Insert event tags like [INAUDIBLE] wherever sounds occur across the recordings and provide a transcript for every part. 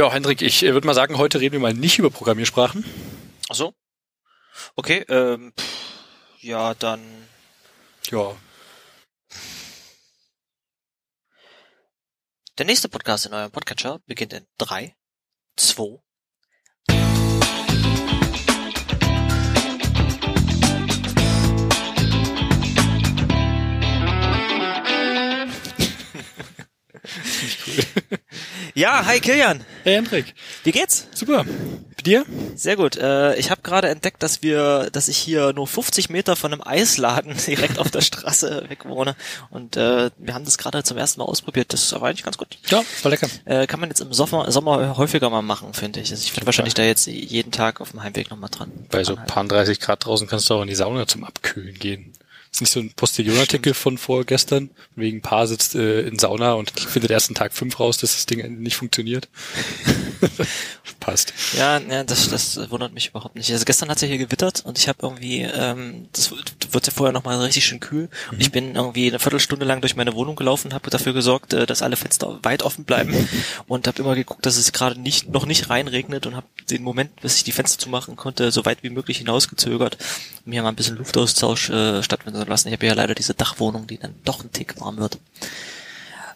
Ja, Hendrik, ich äh, würde mal sagen, heute reden wir mal nicht über Programmiersprachen. Ach so. Okay, ähm, ja, dann Ja, der nächste Podcast in eurem Podcatcher beginnt in drei, zwei. [LAUGHS] Ja, hi Kilian. hey Hendrik, Wie geht's? super. Bei dir? Sehr gut. Äh, ich habe gerade entdeckt, dass wir, dass ich hier nur 50 Meter von einem Eisladen [LAUGHS] direkt auf der Straße weg wohne. Und äh, wir haben das gerade zum ersten Mal ausprobiert. Das ist aber eigentlich ganz gut. Ja, war lecker. Äh, kann man jetzt im Sommer, Sommer häufiger mal machen, finde ich. Also ich bin wahrscheinlich da jetzt jeden Tag auf dem Heimweg nochmal dran. Bei so Dran paar 30 Grad draußen kannst du auch in die Sauna zum Abkühlen gehen. Ist nicht so ein Postillon-Artikel von vorgestern, wegen Paar sitzt äh, in Sauna und findet erst einen Tag fünf raus, dass das Ding nicht funktioniert. [LAUGHS] Passt. Ja, ja das, das wundert mich überhaupt nicht. Also gestern hat's ja hier gewittert und ich habe irgendwie, ähm, das wird ja vorher nochmal richtig schön kühl. Und ich bin irgendwie eine Viertelstunde lang durch meine Wohnung gelaufen, habe dafür gesorgt, äh, dass alle Fenster weit offen bleiben [LAUGHS] und habe immer geguckt, dass es gerade nicht noch nicht reinregnet und habe den Moment, bis ich die Fenster zumachen konnte, so weit wie möglich hinausgezögert, um hier mal ein bisschen Luftaustausch äh, stattfinden lassen. Ich habe ja leider diese Dachwohnung, die dann doch ein Tick warm wird.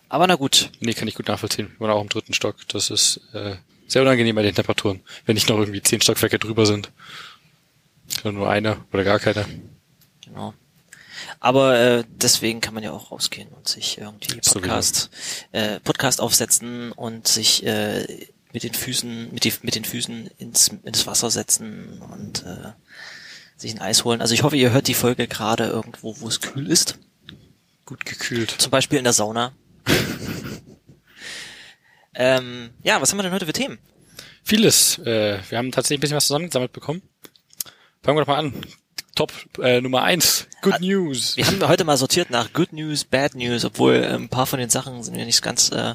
Aber na gut, Nee, kann ich gut nachvollziehen. Wir waren auch im dritten Stock. Das ist äh, sehr unangenehm bei den Temperaturen, wenn nicht noch irgendwie zehn Stockwerke drüber sind. Nur einer oder gar keiner. Genau. Aber äh, deswegen kann man ja auch rausgehen und sich irgendwie. Podcast, äh, Podcast aufsetzen und sich äh, mit den Füßen, mit, die, mit den Füßen ins, ins Wasser setzen und äh, sich ein Eis holen. Also ich hoffe, ihr hört die Folge gerade irgendwo, wo es kühl ist. Gut gekühlt. Zum Beispiel in der Sauna. [LAUGHS] ähm, ja, was haben wir denn heute für Themen? Vieles. Äh, wir haben tatsächlich ein bisschen was zusammengesammelt bekommen. Fangen wir doch mal an. Top äh, Nummer eins. Good News. Wir haben heute mal sortiert nach Good News, Bad News, obwohl äh, ein paar von den Sachen sind mir nicht ganz, äh,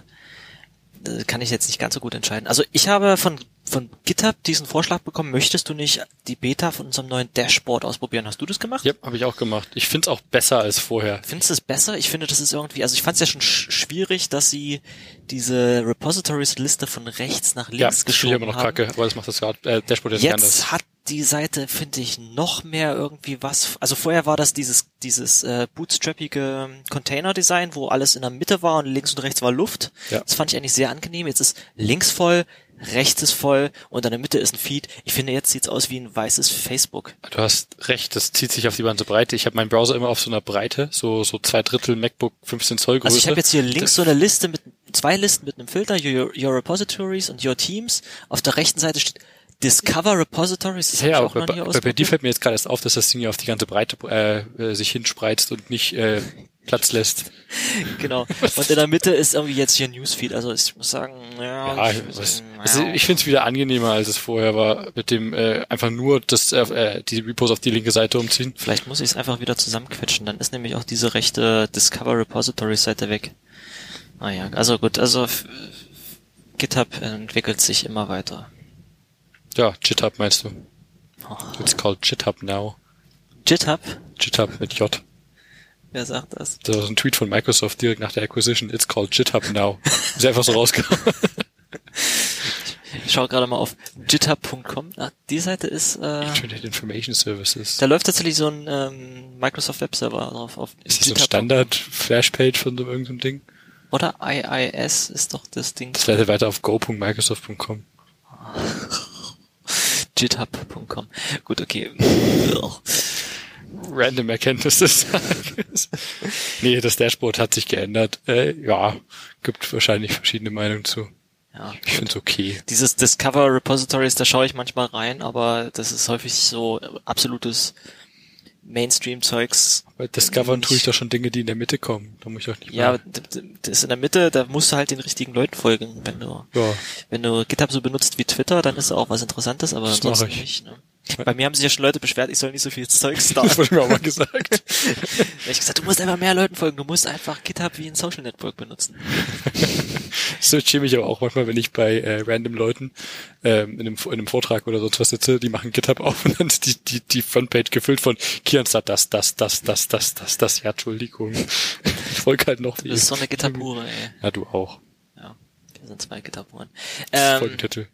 äh, kann ich jetzt nicht ganz so gut entscheiden. Also ich habe von von GitHub diesen Vorschlag bekommen, möchtest du nicht die Beta von unserem neuen Dashboard ausprobieren? Hast du das gemacht? Ja, habe ich auch gemacht. Ich find's auch besser als vorher. Findest du es besser? Ich finde, das ist irgendwie, also ich fand es ja schon sch schwierig, dass sie diese Repositories-Liste von rechts nach Ja, links das finde ich geschoben immer noch haben. kacke, aber das macht das Rad, äh, Dashboard jetzt, nicht anders. Jetzt hat die Seite, finde ich, noch mehr irgendwie was. Also vorher war das dieses, dieses äh, bootstrappige Container-Design, wo alles in der Mitte war und links und rechts war Luft. Ja. Das fand ich eigentlich sehr angenehm. Jetzt ist links voll, rechts ist voll und in der Mitte ist ein Feed. Ich finde, jetzt sieht's aus wie ein weißes Facebook. Du hast recht, das zieht sich auf die ganze Breite. Ich habe meinen Browser immer auf so einer Breite, so so zwei Drittel MacBook 15 Zoll Größe. Also ich habe jetzt hier links so eine Liste mit zwei Listen mit einem Filter, your, your Repositories und Your Teams. Auf der rechten Seite steht Discover Repositories. Das ja, aber auch bei, bei, bei dir fällt mir jetzt gerade erst auf, dass das Ding ja auf die ganze Breite äh, sich hinspreizt und nicht äh, Platz lässt. [LAUGHS] Genau. Und in der Mitte ist irgendwie jetzt hier Newsfeed. Also ich muss sagen, ja, Ja, ich, was, also ich finde es wieder angenehmer, als es vorher war, mit dem äh, einfach nur das äh, äh, die Repos auf die linke Seite umziehen. vielleicht muss ich es einfach wieder zusammenquetschen. Dann ist nämlich auch diese rechte Discover Repositories Seite weg. Naja, also gut, also GitHub entwickelt sich immer weiter. Ja, GitHub meinst du? Oh. It's called GitHub now. GitHub? GitHub mit J. Wer sagt das? Das war so ein Tweet von Microsoft direkt nach der Acquisition. It's called GitHub now. Ist einfach so rausgekommen. Ich schaue gerade mal auf github.com. Ah, die Seite ist, äh, Internet Information Services. da läuft tatsächlich so ein ähm, Microsoft Web Server drauf. Auf Ist das so ein GitHub. Standard Flashpage von so irgendeinem Ding? Oder IIS ist doch das Ding. Das leitet weiter auf go.microsoft.com. [LAUGHS] github.com. Gut, okay. Random Erkenntnis des [LAUGHS] Tages. nee, das Dashboard hat sich geändert. Äh, ja, gibt wahrscheinlich verschiedene Meinungen zu. Ja. Ich finde es okay. Dieses Discover Repositories, da schaue ich manchmal rein, aber das ist häufig so absolutes Mainstream-Zeugs. Bei Discovern tue ich doch schon Dinge, die in der Mitte kommen. Da muss ich auch nicht Ja, das ist in der Mitte, da musst du halt den richtigen Leuten folgen. Wenn du, Ja. wenn du GitHub so benutzt wie Twitter, dann ist auch was Interessantes, aber Das ich. nicht. Ne? Bei mir haben sich ja schon Leute beschwert, ich soll nicht so viel Zeugs da. [LAUGHS] Das wurde mir auch mal gesagt. [LAUGHS] Da hab ich gesagt, du musst einfach mehr Leuten folgen, du musst einfach GitHub wie ein Social Network benutzen. [LAUGHS] So schäme ich aber auch manchmal, wenn ich bei äh, random Leuten ähm, in, einem, in einem Vortrag oder sonst was sitze, die machen GitHub auf und dann ist die, die, die Frontpage gefüllt von Kian sagt das, das, das, das, das, das, das, ja, Entschuldigung. Ich folge halt noch wie. Das ist so eine GitHub-Hure, ey. Ja, du auch. Ja. Wir sind zwei ist Ähm, Folgentitel.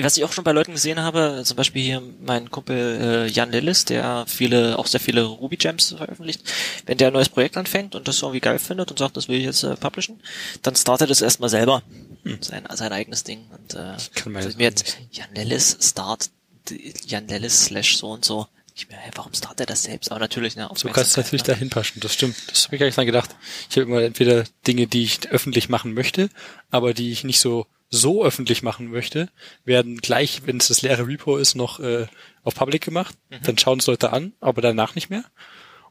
Was ich auch schon bei Leuten gesehen habe, zum Beispiel hier mein Kumpel äh, Jan Lillis, der viele, auch sehr viele Ruby Gems veröffentlicht, wenn der ein neues Projekt anfängt und das irgendwie geil findet und sagt, das will ich jetzt äh, publishen, dann startet es erstmal selber. Sein, sein eigenes Ding. Und äh, kann so jetzt mir jetzt Jan Lillis start Jan Lillis slash so und so. Ich mir, hey, warum startet er das selbst? Aber natürlich, ne, So kannst du natürlich ne? dahin passen, das stimmt. Das habe ich gar nicht dran gedacht. Ich habe immer entweder Dinge, die ich öffentlich machen möchte, aber die ich nicht so so öffentlich machen möchte, werden gleich, wenn es das leere Repo ist, noch äh, auf Public gemacht. Mhm. Dann schauen es Leute an, aber danach nicht mehr.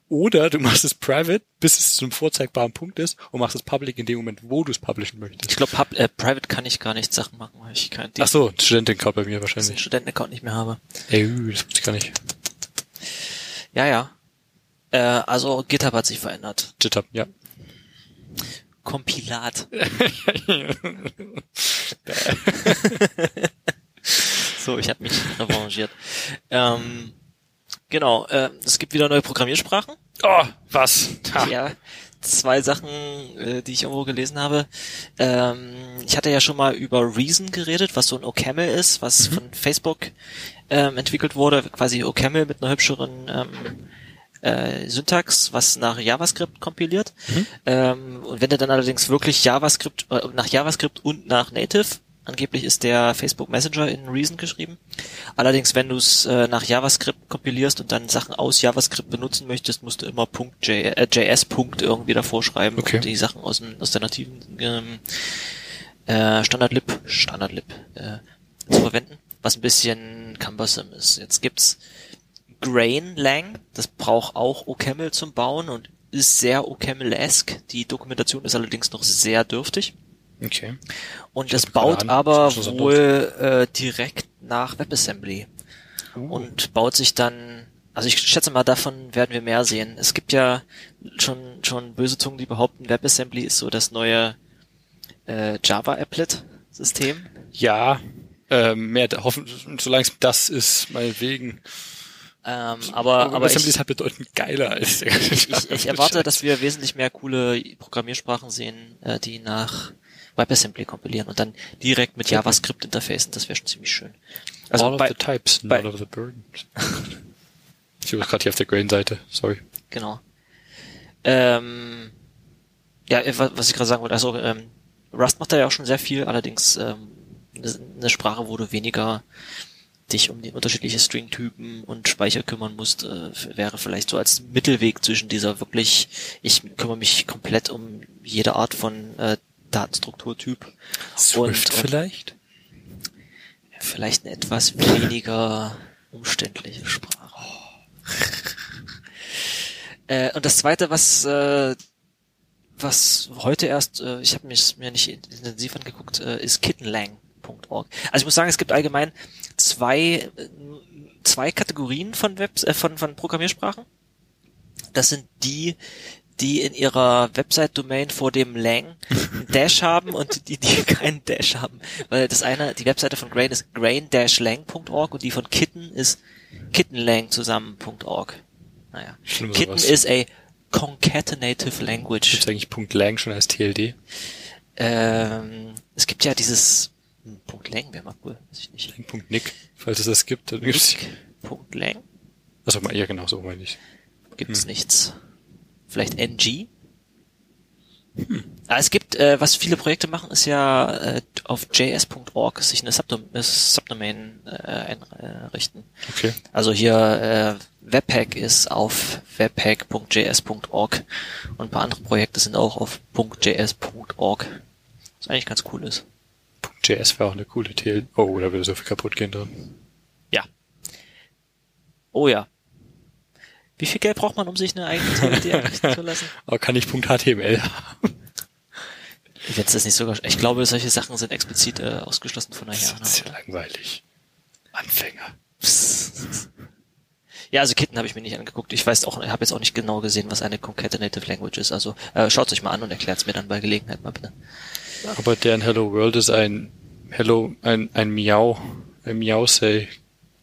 Oder du machst es private, bis es zu einem vorzeigbaren Punkt ist und machst es public in dem Moment, wo du es publishen möchtest. Ich glaube, äh, Private kann ich gar nicht Sachen machen, weil ich kein Ach so, Studentenaccount bei mir wahrscheinlich. Studentenaccount nicht mehr habe. Ey, das wusste ich gar nicht. Ja, ja. Äh, also GitHub hat sich verändert. GitHub, ja. Kompilat. [LAUGHS] so, ich habe mich revanchiert. Ähm, genau, äh, es gibt wieder neue Programmiersprachen. Oh, was? Ha. Ja, zwei Sachen, äh, die ich irgendwo gelesen habe. Ähm, ich hatte ja schon mal über Reason geredet, was so ein OCaml ist, was von Facebook ähm, entwickelt wurde, quasi OCaml mit einer hübscheren ähm, äh, Syntax, was nach JavaScript kompiliert. Ähm, und wenn du dann allerdings wirklich JavaScript, äh, nach JavaScript und nach Native, angeblich ist der Facebook Messenger in Reason geschrieben. Allerdings, wenn du es äh, nach JavaScript kompilierst und dann Sachen aus JavaScript benutzen möchtest, musst du immer Punkt J, äh, JS Punkt irgendwie davor schreiben, Okay. um die Sachen aus, dem, aus der nativen ähm, äh, Standardlib, Standardlib äh, zu verwenden, was ein bisschen cumbersome ist. Jetzt gibt's Grain Lang, das braucht auch OCaml zum Bauen und ist sehr OCaml-esque. Die Dokumentation ist allerdings noch sehr dürftig. Okay. Und das baut an. aber Das so wohl äh, direkt nach WebAssembly Uh. und baut sich dann, also ich schätze mal, davon werden wir mehr sehen. Es gibt ja schon schon böse Zungen, die behaupten, WebAssembly ist so das neue äh, Java-Applet-System. Ja, ähm, mehr, hoffen, solange es das ist, meinetwegen. Ähm, aber aber WebAssembly ich, ist halt bedeutend geiler als der ich, ich erwarte, dass wir wesentlich mehr coole Programmiersprachen sehen, äh, die nach WebAssembly kompilieren und dann direkt mit JavaScript interfacen. Das wäre schon ziemlich schön. Also All bei, of the types, bei- none of the burdens. [LAUGHS] ich war gerade hier auf der Grain-Seite, sorry. Genau. Ähm, ja, äh, wa- was ich gerade sagen wollte, also ähm, Rust macht da ja auch schon sehr viel, allerdings ähm, eine eine Sprache, wo du weniger dich um die unterschiedliche Stringtypen und Speicher kümmern musst, äh, wäre vielleicht so als Mittelweg zwischen dieser wirklich, ich kümmere mich komplett um jede Art von äh, Datenstrukturtyp Swift und, und vielleicht? vielleicht eine etwas weniger umständliche Sprache. [LAUGHS] äh, und das zweite, was äh, was heute erst, äh, ich habe mich mir nicht intensiv angeguckt, äh, ist kittenlang.org. Also ich muss sagen, es gibt allgemein zwei zwei Kategorien von Webs äh, von von Programmiersprachen. Das sind die, die in ihrer Website-Domain vor dem Lang [LAUGHS] Dash haben und die, die [LAUGHS] keinen Dash haben. Weil das eine, die Webseite von Grain ist grain-lang.org und die von Kitten ist kittenlang zusammen.org. Naja. Schlimm Kitten sowas. is a concatenative language. Gibt's eigentlich Punkt Lang schon als TLD? Ähm, es gibt ja dieses Punkt Lang, wäre mal cool, weiß ich nicht. Punkt Nick, falls es das gibt, dann gibt's. Punkt Lang Also mal, ja genau, so meine ich. gibt's Hm. nichts. Vielleicht NG? Ah, es gibt, äh, was viele Projekte machen, ist ja äh, auf js.org sich eine Subdom äh, Subdomain äh, einrichten. Okay. Also hier äh, Webpack ist auf webpack.js.org und ein paar andere Projekte sind auch auf .js.org. Was eigentlich ganz cool ist. JS wäre auch eine coole TL. Oh, da würde so viel kaputt gehen drin. Ja. Oh ja. Wie viel Geld braucht man, um sich eine eigene TLD [LAUGHS] einrichten zu lassen? Aber kann ich Punkt HTML haben? Wenn es das nicht sogar, ich glaube, solche Sachen sind explizit äh, ausgeschlossen von der Das Jana. ist ja langweilig. Anfänger. [LAUGHS] Ja, also Kitten habe ich mir nicht angeguckt. Ich weiß auch, ich habe jetzt auch nicht genau gesehen, was eine Concatenative Language ist. Also äh, schaut euch mal an und erklärt es mir dann bei Gelegenheit mal bitte. Aber deren Hello World ist ein Hello, ein, ein Miau, ein Miau say,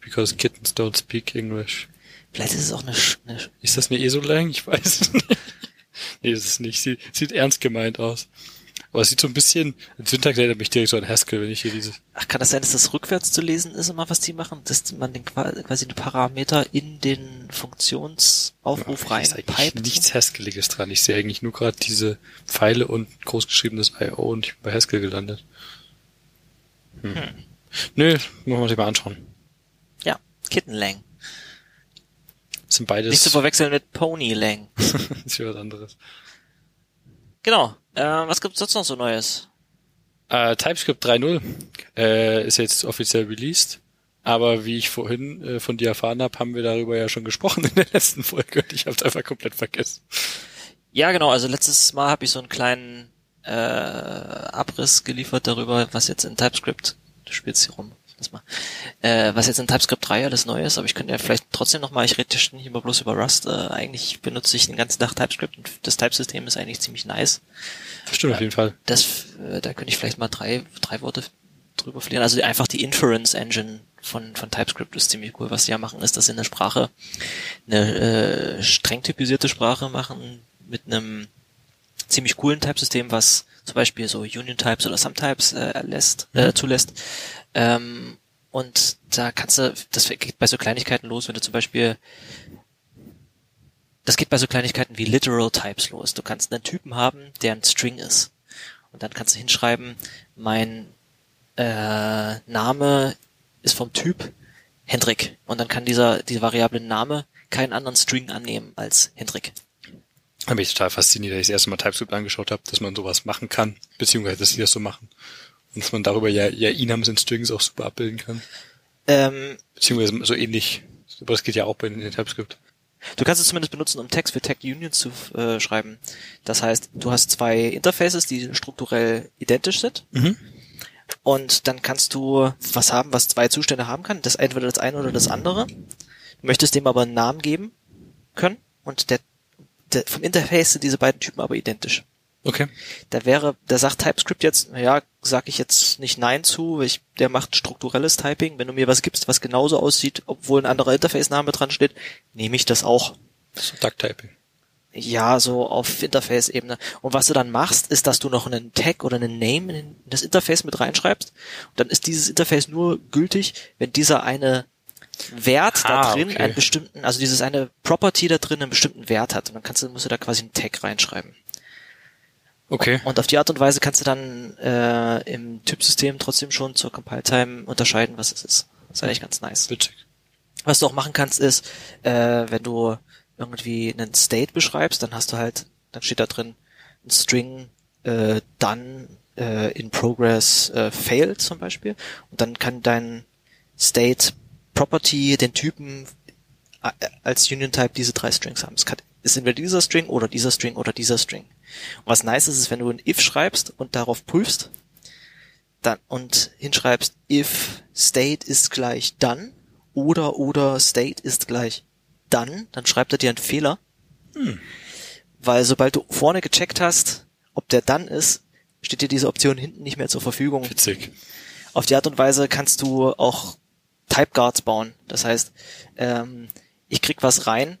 because kittens don't speak English. Vielleicht ist es auch eine, Sch- eine Sch- Ist das eine ESO-Lang? Ich weiß es nicht. [LAUGHS] nee, ist es nicht. Sie, sieht ernst gemeint aus. Aber es sieht so ein bisschen, Syntax erinnert mich direkt so an Haskell, wenn ich hier dieses. Ach, kann das sein, dass das rückwärts zu lesen ist immer, was die machen? Dass man den quasi den Parameter in den Funktionsaufruf rein ist eigentlich nichts Haskelliges dran. Ich sehe eigentlich nur gerade diese Pfeile und großgeschriebenes I.O. und ich bin bei Haskell gelandet. Hm. hm. Nö, muss man sich mal anschauen. Ja, Kittenlang. Das sind beides. Nicht zu verwechseln mit Ponylang. das [LAUGHS] ist ja was anderes. Genau. Äh, was gibt's sonst noch so Neues? Äh, TypeScript 3.0 äh, ist jetzt offiziell released. Aber wie ich vorhin äh, von dir erfahren habe, haben wir darüber ja schon gesprochen [LAUGHS] in der letzten Folge und ich habe es einfach komplett vergessen. Ja, genau. Also letztes Mal habe ich so einen kleinen äh, Abriss geliefert darüber, was jetzt in TypeScript, du spielst hier rum, das mal, äh, was jetzt in TypeScript 3 alles neu ist, aber ich könnte ja vielleicht trotzdem nochmal, ich rede nicht immer bloß über Rust, äh, eigentlich benutze ich den ganzen Tag TypeScript und das Typesystem ist eigentlich ziemlich nice. Stimmt auf jeden Fall. Das, äh, da könnte ich vielleicht mal drei, drei Worte drüber verlieren. Also einfach die Inference Engine von, von TypeScript ist ziemlich cool. Was sie ja machen, ist, dass sie eine Sprache, eine äh, streng typisierte Sprache machen mit einem ziemlich coolen Typesystem, was zum Beispiel so Union Types oder Subtypes äh, lässt, äh, mhm. zulässt. Ähm, und da kannst du, das geht bei so Kleinigkeiten los, wenn du zum Beispiel, das geht bei so Kleinigkeiten wie Literal Types los. Du kannst einen Typen haben, der ein String ist. Und dann kannst du hinschreiben, mein äh, Name ist vom Typ Hendrik. Und dann kann dieser, die Variable Name keinen anderen String annehmen als Hendrik. Bin ich total fasziniert, dass ich das erste Mal TypeScript angeschaut habe, dass man sowas machen kann, beziehungsweise dass sie das so machen. Und dass man darüber ja, ja Inams in Strings auch super abbilden kann. Ähm, beziehungsweise so ähnlich. Aber das geht ja auch bei den TypeScript. Du kannst es zumindest benutzen, um Text für Tag Unions zu äh, schreiben. Das heißt, du hast zwei Interfaces, die strukturell identisch sind. Mhm. Und dann kannst du was haben, was zwei Zustände haben kann. Das entweder das eine oder das andere. Du möchtest dem aber einen Namen geben können. Und der, der vom Interface sind diese beiden Typen aber identisch. Okay. Da wäre, da sagt TypeScript jetzt, ja, sag ich jetzt nicht Nein zu, ich, der macht strukturelles Typing. Wenn du mir was gibst, was genauso aussieht, obwohl ein anderer Interface-Name dran steht, nehme ich das auch. So Duck-Typing. Ja, so auf Interface-Ebene. Und was du dann machst, ist, dass du noch einen Tag oder einen Name in das Interface mit reinschreibst. Und dann ist dieses Interface nur gültig, wenn dieser eine Wert ah, da drin okay. einen bestimmten, also dieses eine Property da drin einen bestimmten Wert hat. Und dann kannst du, musst du da quasi einen Tag reinschreiben. Okay. Und auf die Art und Weise kannst du dann äh, im Typsystem trotzdem schon zur Compile-Time unterscheiden, was es ist. Das ist eigentlich ganz nice. Witzig. Was du auch machen kannst, ist, äh, wenn du irgendwie einen State beschreibst, dann hast du halt, dann steht da drin ein String äh, done äh, in progress äh, failed zum Beispiel. Und dann kann dein State Property den Typen äh, als Union Type diese drei Strings haben. Es kann, ist entweder dieser String oder dieser String oder dieser String. Und was nice ist, ist, wenn du ein if schreibst und darauf prüfst, dann und hinschreibst if state ist gleich done oder oder state ist gleich done, dann schreibt er dir einen Fehler. Hm. Weil sobald du vorne gecheckt hast, ob der done ist, steht dir diese Option hinten nicht mehr zur Verfügung. Witzig. Auf die Art und Weise kannst du auch Type Guards bauen. Das heißt, ähm, ich krieg was rein,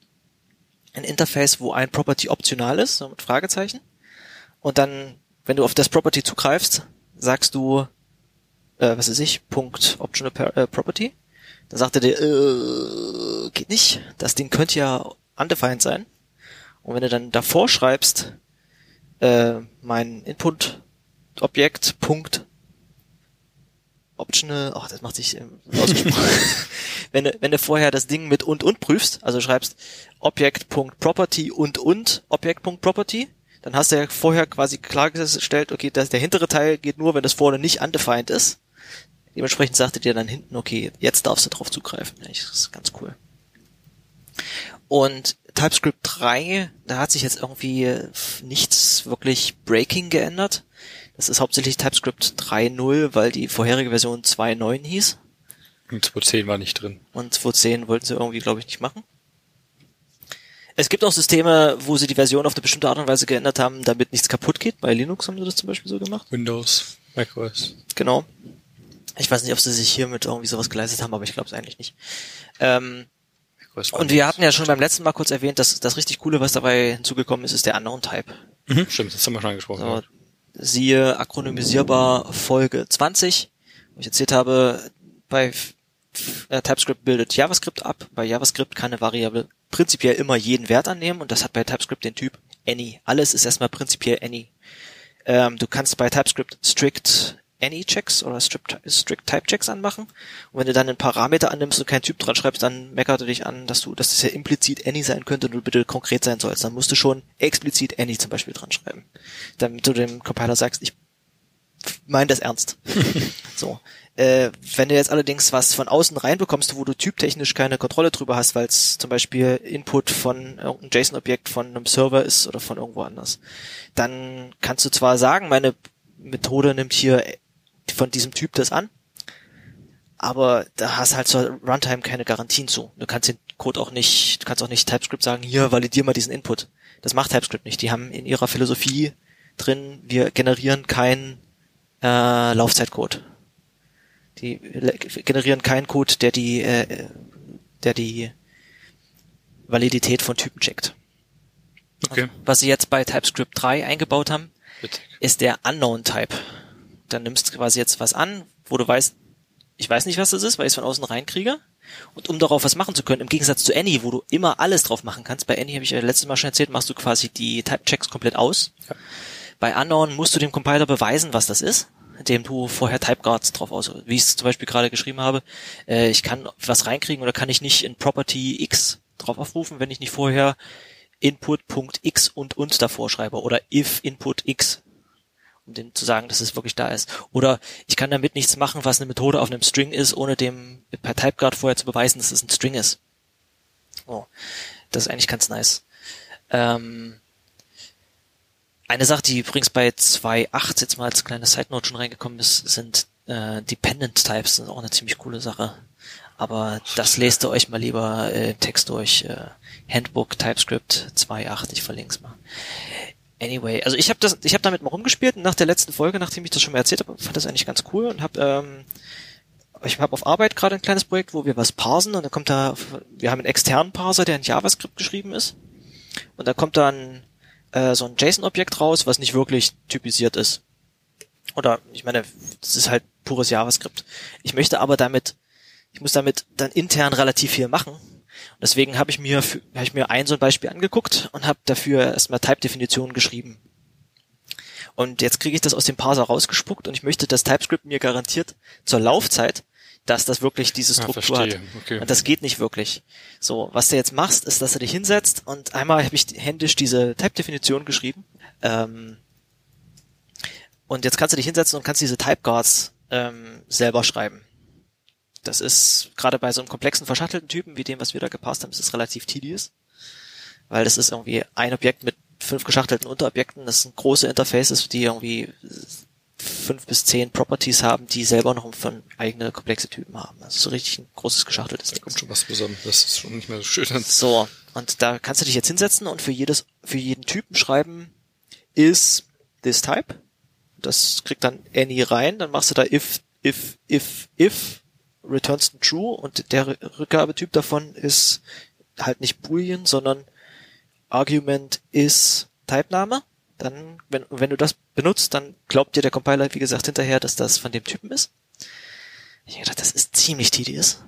ein Interface, wo ein Property optional ist, so mit Fragezeichen. Und dann, wenn du auf das Property zugreifst, sagst du, äh, was weiß ich, Punkt optional äh, property. Dann sagt er dir, äh, geht nicht. Das Ding könnte ja undefined sein. Und wenn du dann davor schreibst, äh, mein Input Objekt Punkt optional, ach, das macht sich ähm, ausgesprochen. [LAUGHS] wenn du, wenn du vorher das Ding mit und und prüfst, also schreibst Object.property und und Object.property, dann hast du ja vorher quasi klargestellt, okay, dass der hintere Teil geht nur, wenn das vorne nicht undefined ist. Dementsprechend sagte dir dann hinten, okay, jetzt darfst du drauf zugreifen. Ja, das ist ganz cool. Und TypeScript 3, da hat sich jetzt irgendwie nichts wirklich Breaking geändert. Das ist hauptsächlich TypeScript 3.0, weil die vorherige Version 2.9 hieß. Und 2.10 war nicht drin. Und 2.10 wollten sie irgendwie, glaube ich, nicht machen. Es gibt auch Systeme, wo sie die Version auf eine bestimmte Art und Weise geändert haben, damit nichts kaputt geht. Bei Linux haben sie das zum Beispiel so gemacht. Windows, macOS. Genau. Ich weiß nicht, ob sie sich hiermit irgendwie sowas geleistet haben, aber ich glaube es eigentlich nicht. Ähm, und wir hatten ja schon beim letzten Mal kurz erwähnt, dass das richtig Coole, was dabei hinzugekommen ist, ist der Unknown Type. Mhm, stimmt, das haben wir schon angesprochen. So, siehe akronymisierbar Folge 20, wo ich erzählt habe, bei äh, TypeScript bildet JavaScript ab. Bei JavaScript kann eine Variable prinzipiell immer jeden Wert annehmen und das hat bei TypeScript den Typ any. Alles ist erstmal prinzipiell any. Ähm, du kannst bei TypeScript strict any Checks oder strict, strict Type Checks anmachen. Und wenn du dann einen Parameter annimmst und keinen Typ dran schreibst, dann meckert er dich an, dass du, dass das ja implizit any sein könnte und du bitte konkret sein sollst. Dann musst du schon explizit any zum Beispiel dran schreiben. Damit du dem Compiler sagst, ich meine das ernst. [LAUGHS] so. Äh, wenn du jetzt allerdings was von außen reinbekommst, wo du typtechnisch keine Kontrolle drüber hast, weil es zum Beispiel Input von irgendeinem JSON-Objekt von einem Server ist oder von irgendwo anders, dann kannst du zwar sagen, meine Methode nimmt hier von diesem Typ das an, aber da hast halt zur Runtime keine Garantien zu. Du kannst den Code auch nicht, du kannst auch nicht TypeScript sagen, hier validier mal diesen Input. Das macht TypeScript nicht. Die haben in ihrer Philosophie drin, wir generieren keinen äh, Laufzeitcode. Die generieren keinen Code, der die, äh, der die Validität von Typen checkt. Okay. Also, was sie jetzt bei TypeScript 3 eingebaut haben, ist der Unknown Type. Dann nimmst du quasi jetzt was an, wo du weißt, ich weiß nicht, was das ist, weil ich es von außen reinkriege. Und um darauf was machen zu können, im Gegensatz zu Any, wo du immer alles drauf machen kannst, bei Any habe ich ja letztes Mal schon erzählt, machst du quasi die Type-Checks komplett aus. Ja. Bei Unknown musst du dem Compiler beweisen, was das ist, indem du vorher Typeguards drauf aus, wie ich es zum Beispiel gerade geschrieben habe. Äh, ich kann was reinkriegen oder kann ich nicht in Property X drauf aufrufen, wenn ich nicht vorher Input.x und und davor schreibe oder if Input X um dem zu sagen, dass es wirklich da ist. Oder ich kann damit nichts machen, was eine Methode auf einem String ist, ohne dem per Typeguard vorher zu beweisen, dass es ein String ist. Oh, das ist eigentlich ganz nice. Ähm, eine Sache, die übrigens bei 2.8 jetzt mal als kleine Side Note schon reingekommen ist, sind äh, Dependent Types. Das ist auch eine ziemlich coole Sache. Aber das lest ihr euch mal lieber äh, Text durch. Äh, Handbook TypeScript 2.8, ich verlinke es mal. Anyway, also ich habe das, ich habe damit mal rumgespielt nach der letzten Folge, nachdem ich das schon mal erzählt habe, fand das eigentlich ganz cool und habe ähm, ich habe auf Arbeit gerade ein kleines Projekt, wo wir was parsen und dann kommt da, wir haben einen externen Parser, der in JavaScript geschrieben ist und da kommt dann äh, so ein JSON-Objekt raus, was nicht wirklich typisiert ist. Oder ich meine, das ist halt pures JavaScript. Ich möchte aber damit, ich muss damit dann intern relativ viel machen Deswegen habe ich mir habe ich mir ein so ein Beispiel angeguckt und habe dafür erstmal Type-Definitionen geschrieben. Und jetzt kriege ich das aus dem Parser rausgespuckt und ich möchte, dass TypeScript mir garantiert zur Laufzeit, dass das wirklich diese Ah, Struktur hat. verstehe. Okay. Und das geht nicht wirklich. So, was du jetzt machst, ist, dass du dich hinsetzt und einmal habe ich händisch diese Type-Definition geschrieben. Ähm, und jetzt kannst du dich hinsetzen und kannst diese Typeguards ähm, selber schreiben. Das ist gerade bei so einem komplexen verschachtelten Typen wie dem, was wir da gepasst haben, ist es relativ tedious. Weil das ist irgendwie ein Objekt mit fünf geschachtelten Unterobjekten. Das sind große Interfaces, die irgendwie fünf bis zehn Properties haben, die selber noch von eigene komplexe Typen haben. Das ist so richtig ein großes geschachteltes Da kommt schon was zusammen. Das ist schon nicht mehr so schön. So, und da kannst du dich jetzt hinsetzen und für jedes, für jeden Typen schreiben, is this type. Das kriegt dann any rein, dann machst du da if, if, if, if, returns true und der Rückgabetyp davon ist halt nicht Boolean, sondern Argument is Typename. Dann, wenn, wenn du das benutzt, dann glaubt dir der Compiler, wie gesagt, hinterher, dass das von dem Typen ist. Ich hab gedacht, das ist ziemlich tedious.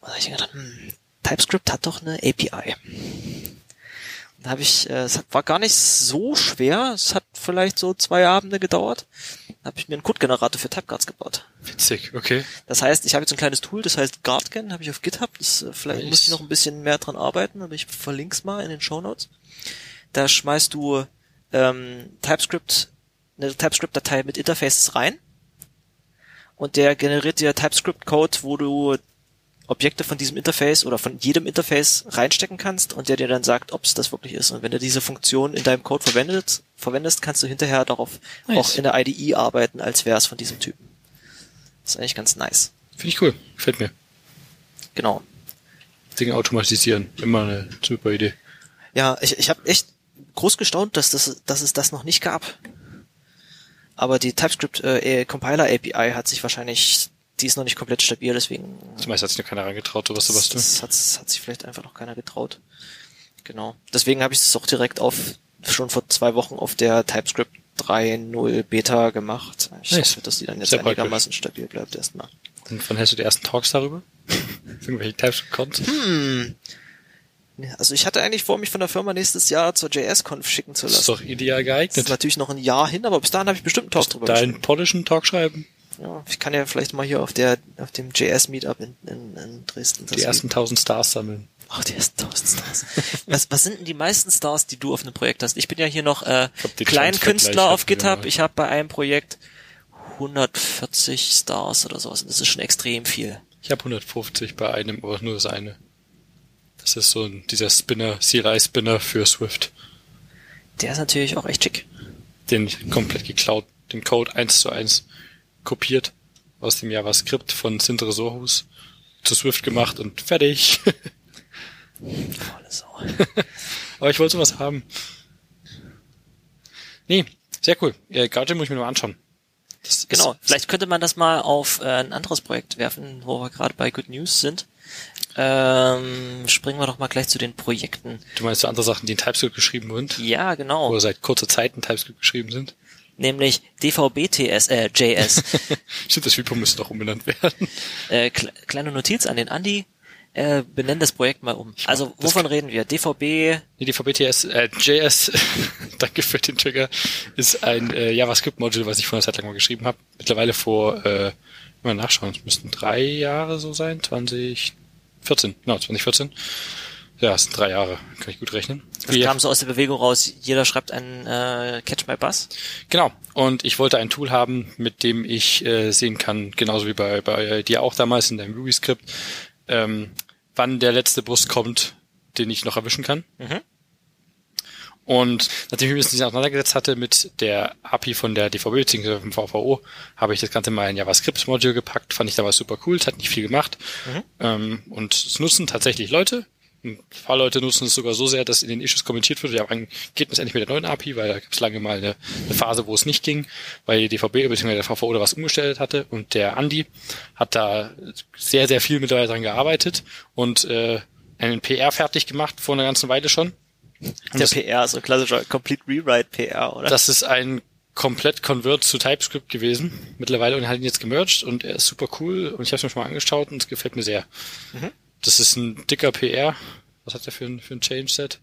Und da hab ich gedacht, hm, TypeScript hat doch eine API. Und da habe ich, äh, es war gar nicht so schwer, es hat vielleicht so zwei Abende gedauert. Habe ich mir einen Codegenerator für Typeguards gebaut. Witzig, okay. Das heißt, ich habe jetzt ein kleines Tool, das heißt Guardgen, habe ich auf GitHub. Das, äh, vielleicht Nice. muss ich noch ein bisschen mehr dran arbeiten, aber ich verlinke es mal in den Show Notes. Da schmeißt du ähm, TypeScript, eine TypeScript-Datei mit Interfaces rein und der generiert dir TypeScript-Code, wo du Objekte von diesem Interface oder von jedem Interface reinstecken kannst und der dir dann sagt, ob es das wirklich ist. Und wenn du diese Funktion in deinem Code verwendet, verwendest, kannst du hinterher darauf Nice. auch in der IDE arbeiten, als wäre es von diesem Typen. Das ist eigentlich ganz nice. Finde ich cool. Gefällt mir. Genau. Dinge automatisieren. Immer eine super Idee. Ja, ich, ich habe echt groß gestaunt, dass, das, dass es das noch nicht gab. Aber die TypeScript äh, Compiler API hat sich wahrscheinlich, die ist noch nicht komplett stabil, deswegen Zumeist hat sich noch keiner reingetraut, sowas zu basteln. das hat, hat sich vielleicht einfach noch keiner getraut. Genau. Deswegen habe ich es auch direkt auf schon vor zwei Wochen auf der TypeScript 3.0 Beta gemacht. Ich Nice. hoffe, dass die dann jetzt Sehr praktisch. einigermaßen stabil bleibt erstmal. Und wann hast du die ersten Talks darüber? [LAUGHS] Irgendwelche TypeScript-Cons? Hm. Also ich hatte eigentlich vor, mich von der Firma nächstes Jahr zur JS-Conf schicken zu Das ist lassen. doch ideal Das ist geeignet. natürlich noch ein Jahr hin, aber bis dahin habe ich bestimmt einen Talk drüber Deinen polnischen Talk schreiben? Ja, ich kann ja vielleicht mal hier auf der auf dem JS Meetup in, in, in Dresden das Die ersten 1000 Stars sammeln. Ach, die ersten 1000 Stars. [LAUGHS] was, was sind denn die meisten Stars, die du auf einem Projekt hast? Ich bin ja hier noch äh, Kleinkünstler Transfer auf GitHub. Ich habe bei einem Projekt 140 Stars oder sowas. Und das ist schon extrem viel. Ich habe 150 bei einem, aber nur das eine. Das ist so ein, dieser Spinner, CLI-Spinner für Swift. Der ist natürlich auch echt schick. Den komplett geklaut, den Code eins zu eins kopiert aus dem JavaScript von Sindre Sohus zu Swift gemacht und fertig. Volle Sau. [LAUGHS] aber ich wollte sowas haben. Nee, sehr cool. Ja, Guardian muss ich mir mal anschauen. Das Genau, vielleicht könnte man das mal auf äh, ein anderes Projekt werfen, wo wir gerade bei Good News sind. Ähm, springen wir doch mal gleich zu den Projekten. du meinst so andere Sachen, die in TypeScript geschrieben sind? Ja, genau. Oder seit kurzer Zeit in TypeScript geschrieben sind? Nämlich DVBTS, äh, JS. [LAUGHS] Stimmt, das Repo müsste doch umbenannt werden. äh, kle kleine Notiz an den Andi. Äh, benenn das Projekt mal um. Also, wovon reden wir? DVB, Nee, die VBTS, äh, JS, [LAUGHS] danke für den Trigger, ist ein äh, JavaScript-Module, was ich vor einer Zeit lang mal geschrieben habe. Mittlerweile vor, äh, mal nachschauen, es müssten drei Jahre so sein, 2014, genau, 2014. Ja, es sind drei Jahre, kann ich gut rechnen. das Wir- kam so aus der Bewegung raus, jeder schreibt einen äh, Catch My Bus. Genau. Und ich wollte ein Tool haben, mit dem ich äh, sehen kann, genauso wie bei, bei dir auch damals in deinem Ruby-Skript, ähm, wann der letzte Bus kommt, den ich noch erwischen kann. Mhm. Und nachdem ich mich ein bisschen auseinandergesetzt hatte mit der API von der DVB bzw. vom VVO, habe ich das Ganze mal in JavaScript-Module gepackt. Fand ich damals super cool. Es hat nicht viel gemacht. Ähm, und es nutzen tatsächlich Leute. Ein paar Leute nutzen es sogar so sehr, dass in den Issues kommentiert wird, ja, wann geht es endlich mit der neuen API, weil da gab es lange mal eine, eine Phase, wo es nicht ging, weil die DVB bzw. der VVO da was umgestellt hatte und der Andi hat da sehr, sehr viel mittlerweile dran gearbeitet und äh, einen PR fertig gemacht vor einer ganzen Weile schon. Und Der PR, so ein klassischer Complete Rewrite PR, oder? das ist ein komplett Convert zu TypeScript gewesen mittlerweile und er hat ihn jetzt gemerged und er ist super cool und ich habe es mir schon mal angeschaut und es gefällt mir sehr. Das ist ein dicker PR. Was hat der für ein, für ein Change-Set?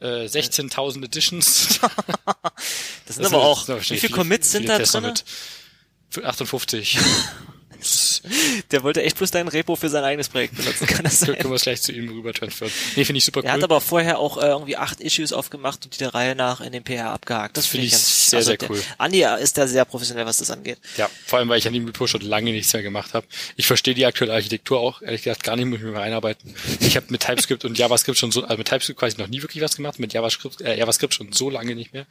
Äh, 16.000 Editions. das sind aber auch, wie viele Commits sind da drin? Mit 58. Der wollte echt bloß dein Repo für sein eigenes Projekt benutzen, kann das [LAUGHS] Können sein? wir es gleich zu ihm rüber transferen. Nee, finde ich super cool. Er hat aber vorher auch äh, irgendwie acht Issues aufgemacht und die der Reihe nach in den PR abgehakt. Das, finde finde ich ganz, sehr, also sehr der, cool. Andi ist da sehr professionell, was das angeht. Ja, vor allem, weil ich an dem Repo schon lange nichts mehr gemacht habe. Ich verstehe die aktuelle Architektur auch, ehrlich gesagt, gar nicht, muss ich mir mal einarbeiten. Ich habe mit TypeScript und JavaScript schon so, also mit TypeScript quasi noch nie wirklich was gemacht, mit JavaScript, äh, JavaScript schon so lange nicht mehr.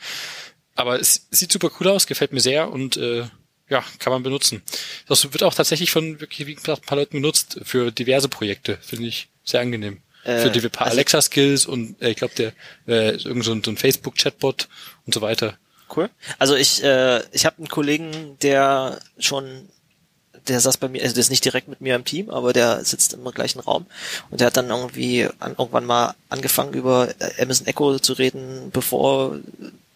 Aber es sieht super cool aus, gefällt mir sehr und äh, ja, kann man benutzen. Das wird auch tatsächlich von wirklich wie gesagt, ein paar Leuten benutzt für diverse Projekte, finde ich sehr angenehm. Äh, für die paar also- Alexa-Skills und äh, ich glaube der äh, irgend so ein, so ein Facebook-Chatbot und so weiter. Cool. Also ich, äh, ich habe einen Kollegen, der schon, der saß bei mir, also der ist nicht direkt mit mir im Team, aber der sitzt im gleichen Raum und der hat dann irgendwie an, irgendwann mal angefangen über Amazon Echo zu reden, bevor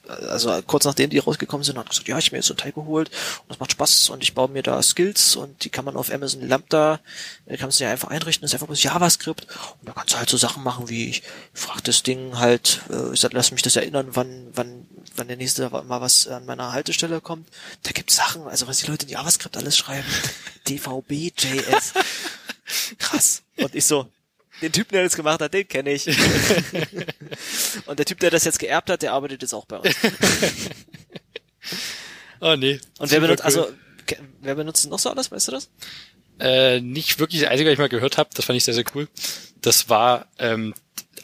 also kurz nachdem die rausgekommen sind, hat gesagt, ja, ich mir jetzt so ein Teil geholt und das macht Spaß und ich baue mir da Skills und die kann man auf Amazon Lambda, äh, kannst du ja einfach einrichten, das ist einfach bloß JavaScript und da kannst du halt so Sachen machen wie, ich frag das Ding halt, äh, ich sag, lass mich das erinnern, wann, wann, wann der nächste mal was an meiner Haltestelle kommt. Da gibt's Sachen, also was die Leute in JavaScript alles schreiben, [LAUGHS] DVB, JS, krass. Und ich so, den Typen, der das gemacht hat, den kenne ich. [LAUGHS] Und der Typ, der das jetzt geerbt hat, der arbeitet jetzt auch bei uns. [LAUGHS] Oh nee. Und wer benutzt, cool. also, wer benutzt noch so alles, weißt du das? Äh, nicht wirklich das Einzige, was ich mal gehört habe, das fand ich sehr, sehr cool. Das war ähm,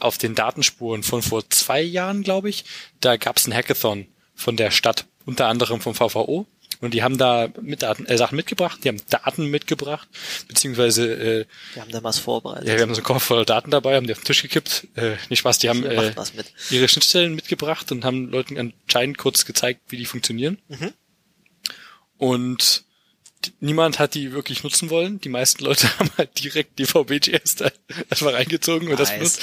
auf den Datenspuren von vor zwei Jahren, glaube ich. Da gab es ein Hackathon von der Stadt, unter anderem vom VVO. Und die haben da mit Daten, äh, Sachen mitgebracht, die haben Daten mitgebracht, beziehungsweise äh, Wir haben da was vorbereitet. ja, wir haben so einen Koffer voller Daten dabei, haben die auf den Tisch gekippt. Äh, nicht Spaß, die haben äh, mit. ihre Schnittstellen mitgebracht und haben Leuten anscheinend kurz gezeigt, wie die funktionieren. Mhm. Und niemand hat die wirklich nutzen wollen. Die meisten Leute [LAUGHS] haben halt direkt DVB-GS da einfach reingezogen und das benutzt.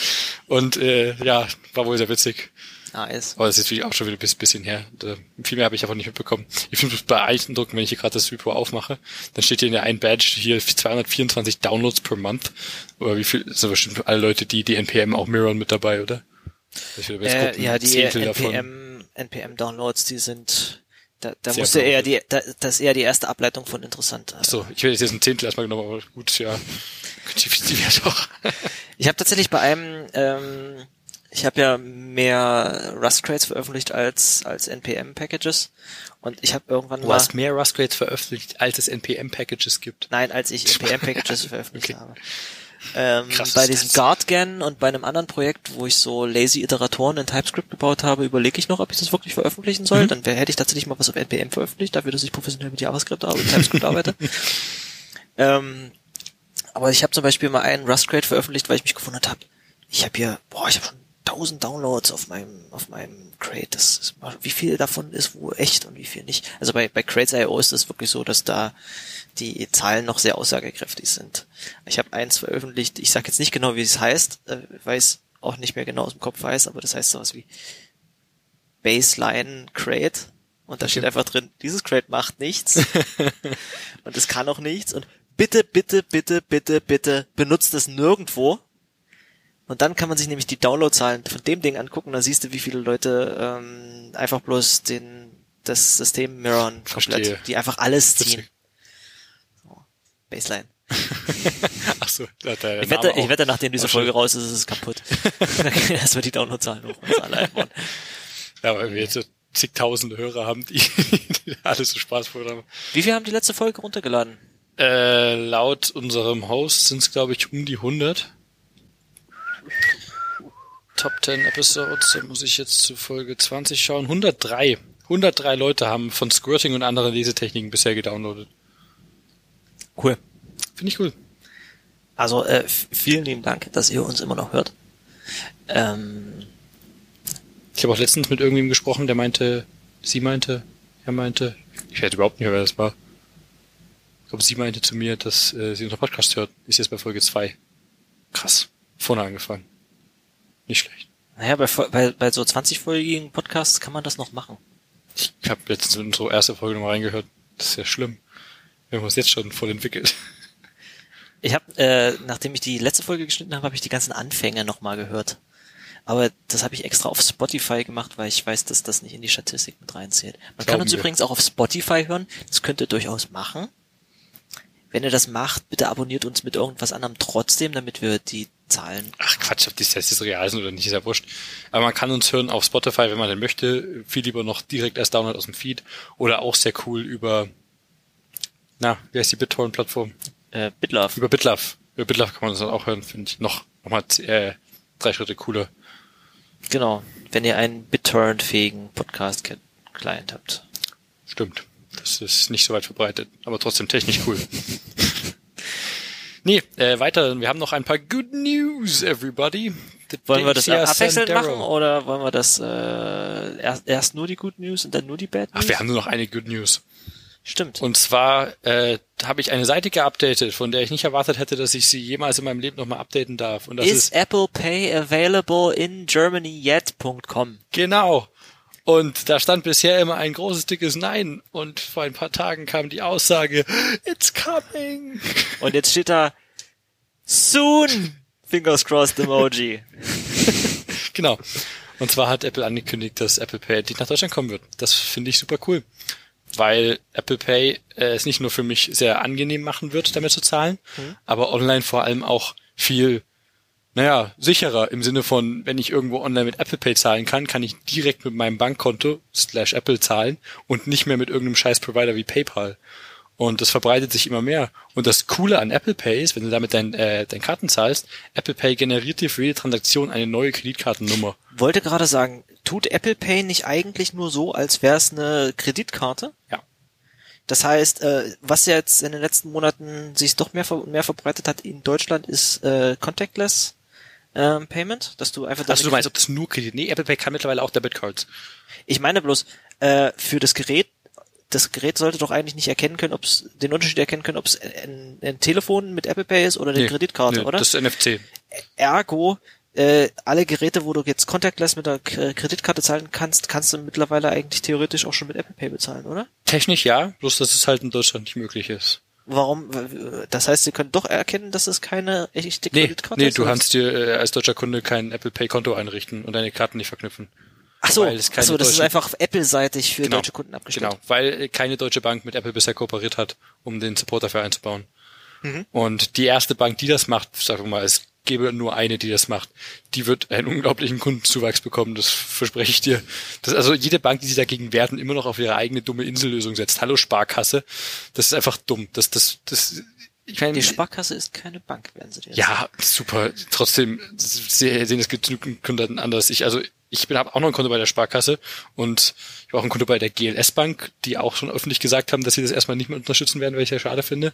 Und äh, ja, war wohl sehr witzig. Nice. Aber das ist natürlich auch schon wieder ein bisschen her. Viel mehr habe ich einfach nicht mitbekommen. Ich finde es beeindruckend, wenn ich hier gerade das Repo aufmache, dann steht hier in der einen Badge hier 224 Downloads per Month. Oder wie viel, sind bestimmt alle Leute, die die NPM auch mirrorn mit dabei, oder? Ich will jetzt Äh, gucken, ja, die. NPM, NPM Downloads, die sind, da, da Sehr musste eher die, da, das ist eher die erste Ableitung von interessant. So, ich will jetzt ein Zehntel erstmal genommen, aber gut, ja. [LAUGHS] Die, die. Ich habe tatsächlich bei einem, ähm, ich habe ja mehr Rust Crates veröffentlicht als als NPM Packages und ich habe irgendwann Du mal hast mehr Rust Crates veröffentlicht, als es NPM-Packages gibt. nein, als ich [LAUGHS] NPM Packages veröffentlicht Okay. habe. Ähm, Krass, bei diesem GuardGAN und bei einem anderen Projekt, wo ich so lazy Iteratoren in TypeScript gebaut habe, überlege ich noch, ob ich das wirklich veröffentlichen soll. Mhm. Dann wär, hätte ich tatsächlich mal was auf NPM veröffentlicht, dafür, dass ich professionell mit JavaScript arbeite, TypeScript arbeite. [LAUGHS] Ähm, aber ich habe zum Beispiel mal einen Rust Crate veröffentlicht, weil ich mich gewundert habe. Ich habe hier, boah, ich habe schon 1000 Downloads auf meinem auf meinem Crate. Das ist, wie viel davon ist wo echt und wie viel nicht. Also bei bei Crates.io ist es wirklich so, dass da die Zahlen noch sehr aussagekräftig sind. Ich habe eins veröffentlicht. Ich sage jetzt nicht genau, wie es heißt, äh, weil ich es auch nicht mehr genau aus dem Kopf weiß, aber das heißt sowas wie Baseline Crate. Und da steht einfach drin, dieses Crate macht nichts. [LAUGHS] und es kann auch nichts. Und bitte, bitte, bitte, bitte, bitte benutzt es nirgendwo. Und dann kann man sich nämlich die Downloadzahlen von dem Ding angucken. Da siehst du, wie viele Leute ähm, einfach bloß den das System mirrorn komplett, Verstehe. die einfach alles ziehen. So, Baseline. [LAUGHS] Ach so, der Ich wette, ich wette, nachdem diese Folge raus ist, ist es kaputt. [LAUGHS] Dann gehen erstmal die Downloadzahlen hoch und alle einbauen. Ja, weil wir jetzt so zigtausende Hörer haben, die, die alle so Spaß vor haben. Wie viel haben die letzte Folge runtergeladen? Äh, laut unserem Host sind es, glaube ich, um die 100. Top 10 Episodes, da muss ich jetzt zu Folge 20 schauen. 103. 103 Leute haben von Squirting und anderen Lesetechniken bisher gedownloadet. Cool. Finde ich cool. Also äh, vielen lieben Dank, dass ihr uns immer noch hört. Ähm, Ich habe auch letztens mit irgendjemandem gesprochen, der meinte, sie meinte, er meinte, ich weiß überhaupt nicht wer das war. Ich glaube, sie meinte zu mir, dass äh, sie unseren Podcast hört. Ist jetzt bei Folge 2. Krass. Vorne angefangen. Nicht schlecht. naja, bei, bei, bei so 20-folgigen Podcasts kann man das noch machen. Ich habe letztens in unsere erste Folge nochmal reingehört. Das ist ja schlimm. Wir haben uns jetzt schon voll entwickelt. Ich habe, äh, nachdem ich die letzte Folge geschnitten habe, habe ich die ganzen Anfänge nochmal gehört. Aber das habe ich extra auf Spotify gemacht, weil ich weiß, dass das nicht in die Statistik mit reinzählt. Man kann Glauben uns wir. übrigens auch auf Spotify hören. Das könnt ihr durchaus machen. Wenn ihr das macht, bitte abonniert uns mit irgendwas anderem trotzdem, damit wir die Zahlen. Ach Quatsch, ob die Stats real sind oder nicht, ist ja wurscht. Aber man kann uns hören auf Spotify, wenn man denn möchte. Viel lieber noch direkt als Download aus dem Feed. Oder auch sehr cool über, na, wie heißt die BitTorrent-Plattform? Äh, Bitlove. Über BitLove. Über BitLove kann man das dann auch hören, finde ich. Noch, nochmal äh, drei Schritte cooler. Genau. Wenn ihr einen BitTorrent-fähigen Podcast-Client habt. Stimmt. Das ist nicht so weit verbreitet, aber trotzdem technisch cool. [LAUGHS] nee, äh, weiter. Wir haben noch ein paar Good News, everybody. The Wollen wir das abwechselnd machen oder wollen wir das äh, erst, erst nur die Good News und dann nur die Bad News? Ach, wir haben nur noch eine Good News. Stimmt. Und zwar äh, habe ich eine Seite geupdatet, von der ich nicht erwartet hätte, dass ich sie jemals in meinem Leben nochmal updaten darf. Und das Is ist Apple Pay available in Germany yet.com. genau. Und da stand bisher immer ein großes, dickes Nein. Und vor ein paar Tagen kam die Aussage, it's coming. Und jetzt steht da soon Fingers crossed Emoji. [LAUGHS] Genau. Und zwar hat Apple angekündigt, dass Apple Pay endlich nach Deutschland kommen wird. Das finde ich super cool. Weil Apple Pay äh, es nicht nur für mich sehr angenehm machen wird, damit zu zahlen, aber online vor allem auch viel, naja, sicherer im Sinne von, wenn ich irgendwo online mit Apple Pay zahlen kann, kann ich direkt mit meinem Bankkonto slash Apple zahlen und nicht mehr mit irgendeinem scheiß Provider wie PayPal. Und das verbreitet sich immer mehr. Und das Coole an Apple Pay ist, wenn du damit dein, äh, dein Karten zahlst, Apple Pay generiert dir für jede Transaktion eine neue Kreditkartennummer. Wollte gerade sagen, tut Apple Pay nicht eigentlich nur so, als wäre es eine Kreditkarte? Ja. Das heißt, äh, was jetzt in den letzten Monaten sich doch mehr, mehr verbreitet hat in Deutschland, ist äh, Contactless ähm, Payment, dass du einfach Also du meinst, ob das nur Kredit? Nee, Apple Pay kann mittlerweile auch Debitcards. Ich meine bloß, äh, für das Gerät das Gerät sollte doch eigentlich nicht erkennen können, ob es den Unterschied erkennen können, ob es ein, ein, Telefon mit Apple Pay ist oder eine nee, Kreditkarte, nee, oder? Das ist NFC. Ergo, äh, alle Geräte, wo du jetzt contactless mit der Kreditkarte zahlen kannst, kannst du mittlerweile eigentlich theoretisch auch schon mit Apple Pay bezahlen, oder? Technisch ja, bloß dass es halt in Deutschland nicht möglich ist. Warum? Das heißt, sie können doch erkennen, dass es keine echte Kreditkarte nee, nee, ist? Nee, du kannst dir äh, als deutscher Kunde kein Apple Pay Konto einrichten und deine Karten nicht verknüpfen. Ach so, ach so das ist einfach Apple-seitig für genau, deutsche Kunden abgestellt. Genau, weil keine deutsche Bank mit Apple bisher kooperiert hat, um den Support dafür einzubauen. Mhm. Und die erste Bank, die das macht, sagen wir mal, es gäbe nur eine, die das macht, die wird einen unglaublichen Kundenzuwachs bekommen, das verspreche ich dir. Das, also jede Bank, die sich dagegen wehren, immer noch auf ihre eigene dumme Insellösung setzt. Hallo Sparkasse, das ist einfach dumm. Das, das, das, ich meine, die Sparkasse ist keine Bank, werden sie dir Ja, super. Trotzdem sehen es genügend Kunden anders. Ich, also ich bin habe auch noch ein Konto bei der Sparkasse und ich habe auch ein Konto bei der GLS Bank, die auch schon öffentlich gesagt haben, dass sie das erstmal nicht mehr unterstützen werden, weil ich ja schade finde.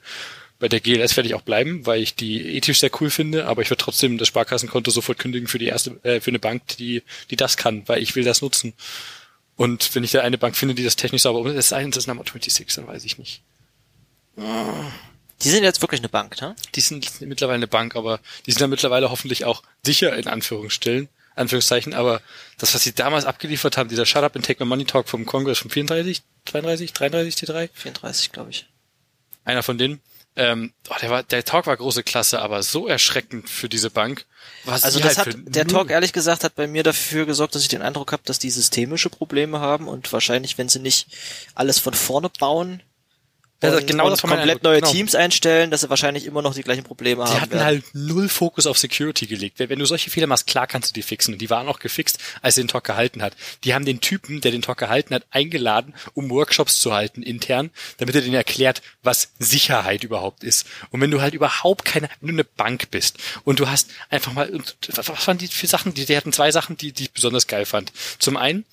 Bei der GLS werde ich auch bleiben, weil ich die ethisch sehr cool finde, aber ich werde trotzdem das Sparkassenkonto sofort kündigen für die erste, äh, für eine Bank, die, die das kann, weil ich will das nutzen. Und wenn ich da eine Bank finde, die das technisch sauber umsetzt, das ist Number 26, dann weiß ich nicht. Die sind jetzt wirklich eine Bank, ne? Die sind mittlerweile eine Bank, aber die sind ja mittlerweile hoffentlich auch sicher in Anführungsstellen. Anführungszeichen, aber das, was sie damals abgeliefert haben, dieser Shut Up and Take My Money Talk vom Congress von 34, 32, 33 T3? 34, glaube ich. Einer von denen. Ähm, oh, der, war, der Talk war große Klasse, aber so erschreckend für diese Bank. Was also das halt hat, der Talk ehrlich gesagt hat bei mir dafür gesorgt, dass ich den Eindruck habe, dass die systemische Probleme haben und wahrscheinlich, wenn sie nicht alles von vorne bauen, ja, und, genau und komplett neue genau. Teams einstellen, dass sie wahrscheinlich immer noch die gleichen Probleme die haben. Die hatten werden. halt null Fokus auf Security gelegt. Wenn du solche Fehler machst, klar kannst du die fixen. Und die waren auch gefixt, als er den Talk gehalten hat. Die haben den Typen, der den Talk gehalten hat, eingeladen, um Workshops zu halten intern, damit er denen erklärt, was Sicherheit überhaupt ist. Und wenn du halt überhaupt keine, du eine Bank bist und du hast einfach mal, was waren die für Sachen? Die, die hatten zwei Sachen, die, die ich besonders geil fand. Zum einen,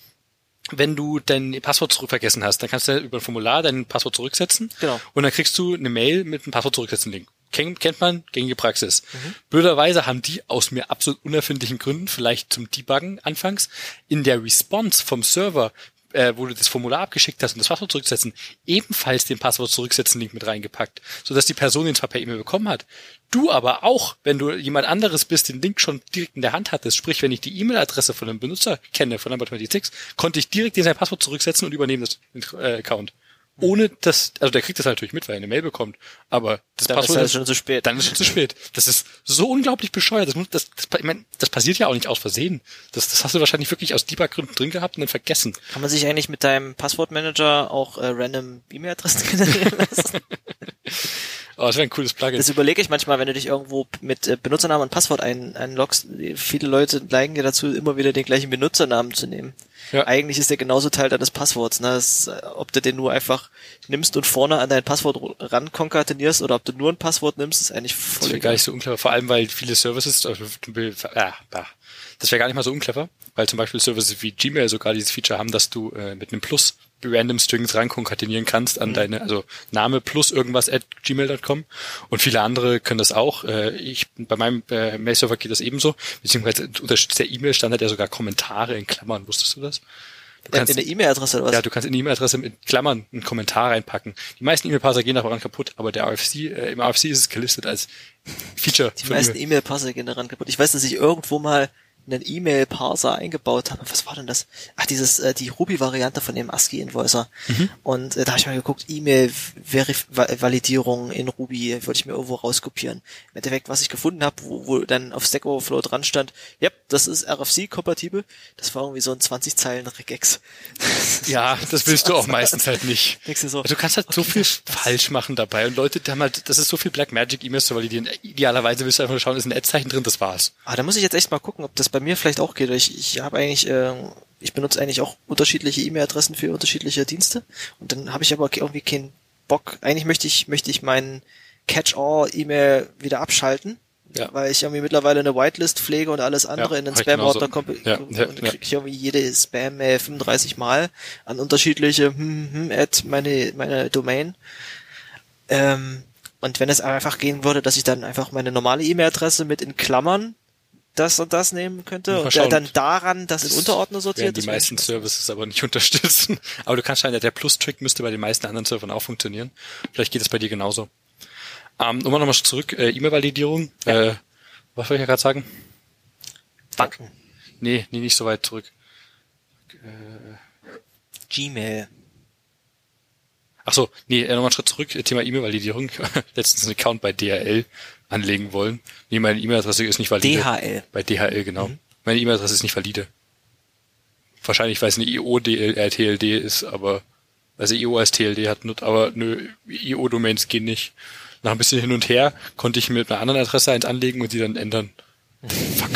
wenn du dein Passwort zurückvergessen hast, dann kannst du über ein Formular dein Passwort zurücksetzen. Genau. Und dann kriegst du eine Mail mit einem Passwort zurücksetzen Link. Kennt, kennt man, gängige Praxis. Mhm. Blöderweise haben die aus mir absolut unerfindlichen Gründen, vielleicht zum Debuggen anfangs, in der Response vom Server äh, wo du das Formular abgeschickt hast und das Passwort zurücksetzen, ebenfalls den Passwort zurücksetzen Link mit reingepackt, sodass die Person den zwar per E-Mail bekommen hat, du aber auch, wenn du jemand anderes bist, den Link schon direkt in der Hand hattest, sprich, wenn ich die E-Mail-Adresse von einem Benutzer kenne, von Number 26, konnte ich direkt den sein Passwort zurücksetzen und übernehmen das äh, Account ohne dass, also der kriegt das natürlich mit, weil er eine Mail bekommt, aber das dann Passwort ist halt schon zu spät. Dann ist es schon zu spät. Das ist so unglaublich bescheuert. Das, das, das, ich mein, das passiert ja auch nicht aus Versehen. Das, das hast du wahrscheinlich wirklich aus Debug-Gründen drin gehabt und dann vergessen. Kann man sich eigentlich mit deinem Passwortmanager auch äh, random E-Mail-Adressen generieren lassen? [LAUGHS] Oh, das wäre ein cooles Plugin. Das überlege ich manchmal, wenn du dich irgendwo mit äh, Benutzernamen und Passwort ein, einloggst. Viele Leute neigen ja dazu, immer wieder den gleichen Benutzernamen zu nehmen. Ja. Eigentlich ist der genauso Teil deines Passworts. Ne? Das, äh, ob du den nur einfach nimmst und vorne an dein Passwort rankonkatenierst oder ob du nur ein Passwort nimmst, ist eigentlich voll Das wäre gar nicht so unklar. Vor allem, weil viele Services, also, äh, das wäre gar nicht mal so unclever, weil zum Beispiel Services wie Gmail sogar dieses Feature haben, dass du äh, mit einem Plus random Strings rankonkatenieren kannst an mhm. deine, also Name plus irgendwas at gmail.com und viele andere können das auch. Äh, ich, bei meinem äh, Mail-Server geht das ebenso, beziehungsweise unterstützt der E-Mail-Standard ja sogar Kommentare in Klammern, wusstest du das? Du kannst, in der E-Mail-Adresse oder was? Ja, du kannst in die E-Mail-Adresse mit Klammern einen Kommentar reinpacken. Die meisten E-Mail-Parser gehen daran kaputt, aber der RFC, äh, im RFC ist es gelistet als Feature. Die meisten E-Mail-Parser gehen daran kaputt. Ich weiß, dass ich irgendwo mal einen E-Mail-Parser eingebaut habe. Was war denn das? Ach, dieses, äh, die Ruby-Variante von dem ASCII-Invoicer. Mhm. Und äh, da habe ich mal geguckt, E-Mail-Validierung in Ruby würde ich mir irgendwo rauskopieren. Im Endeffekt, was ich gefunden habe, wo, wo dann auf Stack Overflow dran stand, ja, das ist RFC-kompatibel. Das war irgendwie so ein 20 Zeilen Regex. Ja, das willst du auch [LAUGHS] meistens halt nicht. Du, so, also du kannst halt okay, so viel falsch machen dabei und Leute haben halt, das ist so viel Black Magic E-Mails zu validieren. Idealerweise willst du einfach nur schauen, ist ein Ad-Zeichen drin, das war's. Ah, da muss ich jetzt echt mal gucken, ob das bei mir vielleicht auch geht. Ich, ich habe eigentlich, äh, ich benutze eigentlich auch unterschiedliche E-Mail-Adressen für unterschiedliche Dienste und dann habe ich aber irgendwie keinen Bock. Eigentlich möchte ich, möchte ich meinen Catch-all-E-Mail wieder abschalten. Ja. Weil ich irgendwie mittlerweile eine Whitelist pflege und alles andere ja, in den Spam-Ordner kommt ja, und ja, kriege ich irgendwie jede Spam-Mail 35 Mal an unterschiedliche hm, hm, at meine, meine Domain. Ähm, und wenn es einfach gehen würde, dass ich dann einfach meine normale E-Mail-Adresse mit in Klammern das und das nehmen könnte und schauen. dann daran das in Unterordner sortiert. die das meisten Services aber nicht [LAUGHS] unterstützen. Aber du kannst scheinbar, der Plus-Trick müsste bei den meisten anderen Servern auch funktionieren. Vielleicht geht es bei dir genauso. Ähm, nochmal nochmal zurück, äh, E-Mail-Validierung. Äh, was wollte ich ja gerade sagen? Banken. Nee, nee, nicht so weit zurück. Gmail. Ach so, nee, äh, nochmal einen Schritt zurück, äh, Thema E-Mail-Validierung. [LAUGHS] Letztens einen Account bei DHL anlegen wollen. Nee, meine E-Mail-Adresse ist nicht valide. DHL. Bei DHL, genau. Mhm. Meine E-Mail-Adresse ist nicht valide. Wahrscheinlich, weil es eine IO-TLD TLD ist, aber, also IO als TLD hat, aber nö, IO-Domains gehen nicht. Nach ein bisschen hin und her konnte ich mit einer anderen Adresse eins anlegen und die dann ändern. Fuck.